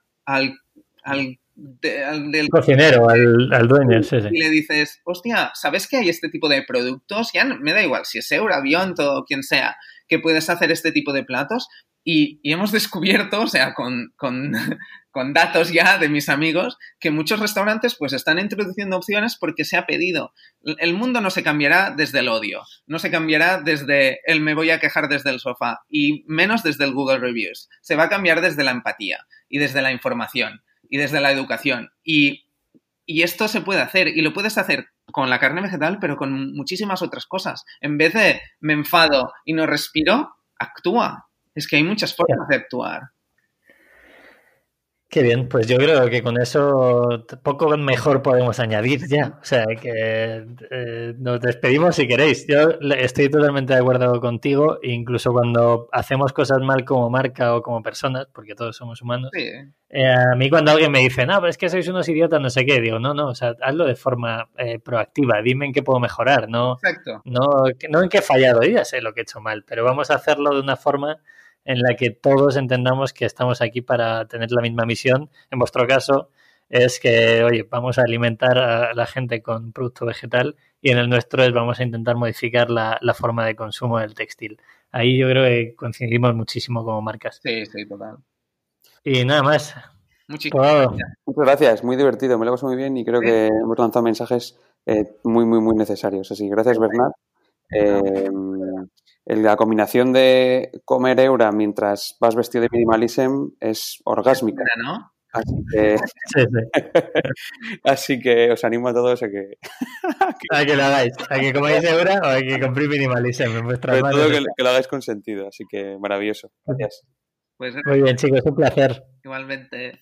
al, del cocinero, al, dueño? Y le dices, hostia, ¿sabes que hay este tipo de productos? Ya me da igual si es Euravion o quien sea, que puedes hacer este tipo de platos. Y, hemos descubierto, o sea, con, con, datos ya de mis amigos, que muchos restaurantes pues están introduciendo opciones porque se ha pedido. El mundo no se cambiará desde el odio, no se cambiará desde el me voy a quejar desde el sofá y menos desde el Google Reviews. Se va a cambiar desde la empatía y desde la información y desde la educación. Y, y esto se puede hacer y lo puedes hacer con la carne vegetal, pero con muchísimas otras cosas. En vez de me enfado y no respiro, actúa. Es que hay muchas formas de actuar. Qué bien, pues yo creo que con eso poco mejor podemos añadir ya. O sea, que eh, nos despedimos si queréis. Yo estoy totalmente de acuerdo contigo, incluso cuando hacemos cosas mal como marca o como personas, porque todos somos humanos. Eh, a mí cuando alguien me dice, no, pero es que sois unos idiotas, no sé qué, digo, no, no, o sea, hazlo de forma eh, proactiva, dime en qué puedo mejorar, no, no, no en qué he fallado, ya sé lo que he hecho mal, pero vamos a hacerlo de una forma en la que todos entendamos que estamos aquí para tener la misma misión. En vuestro caso es que, oye, vamos a alimentar a la gente con producto vegetal y en el nuestro es vamos a intentar modificar la, forma de consumo del textil. Ahí yo creo que coincidimos muchísimo como marcas. Sí, sí, total. Y nada más. Muchísimas gracias. Muchas gracias, muy divertido, me lo paso muy bien y creo que hemos lanzado mensajes eh, muy, muy, muy necesarios. Así gracias, Bernard. Eh, la combinación de comer eura mientras vas vestido de minimalism es orgásmica. ¿no? Así que, así que os animo a todos a que... a que lo hagáis, a que comáis eura o a que compréis minimalism en vuestra todo que, que, lo hagáis con sentido, así que maravilloso. Gracias. Pues, Muy bien chicos, un placer. Igualmente.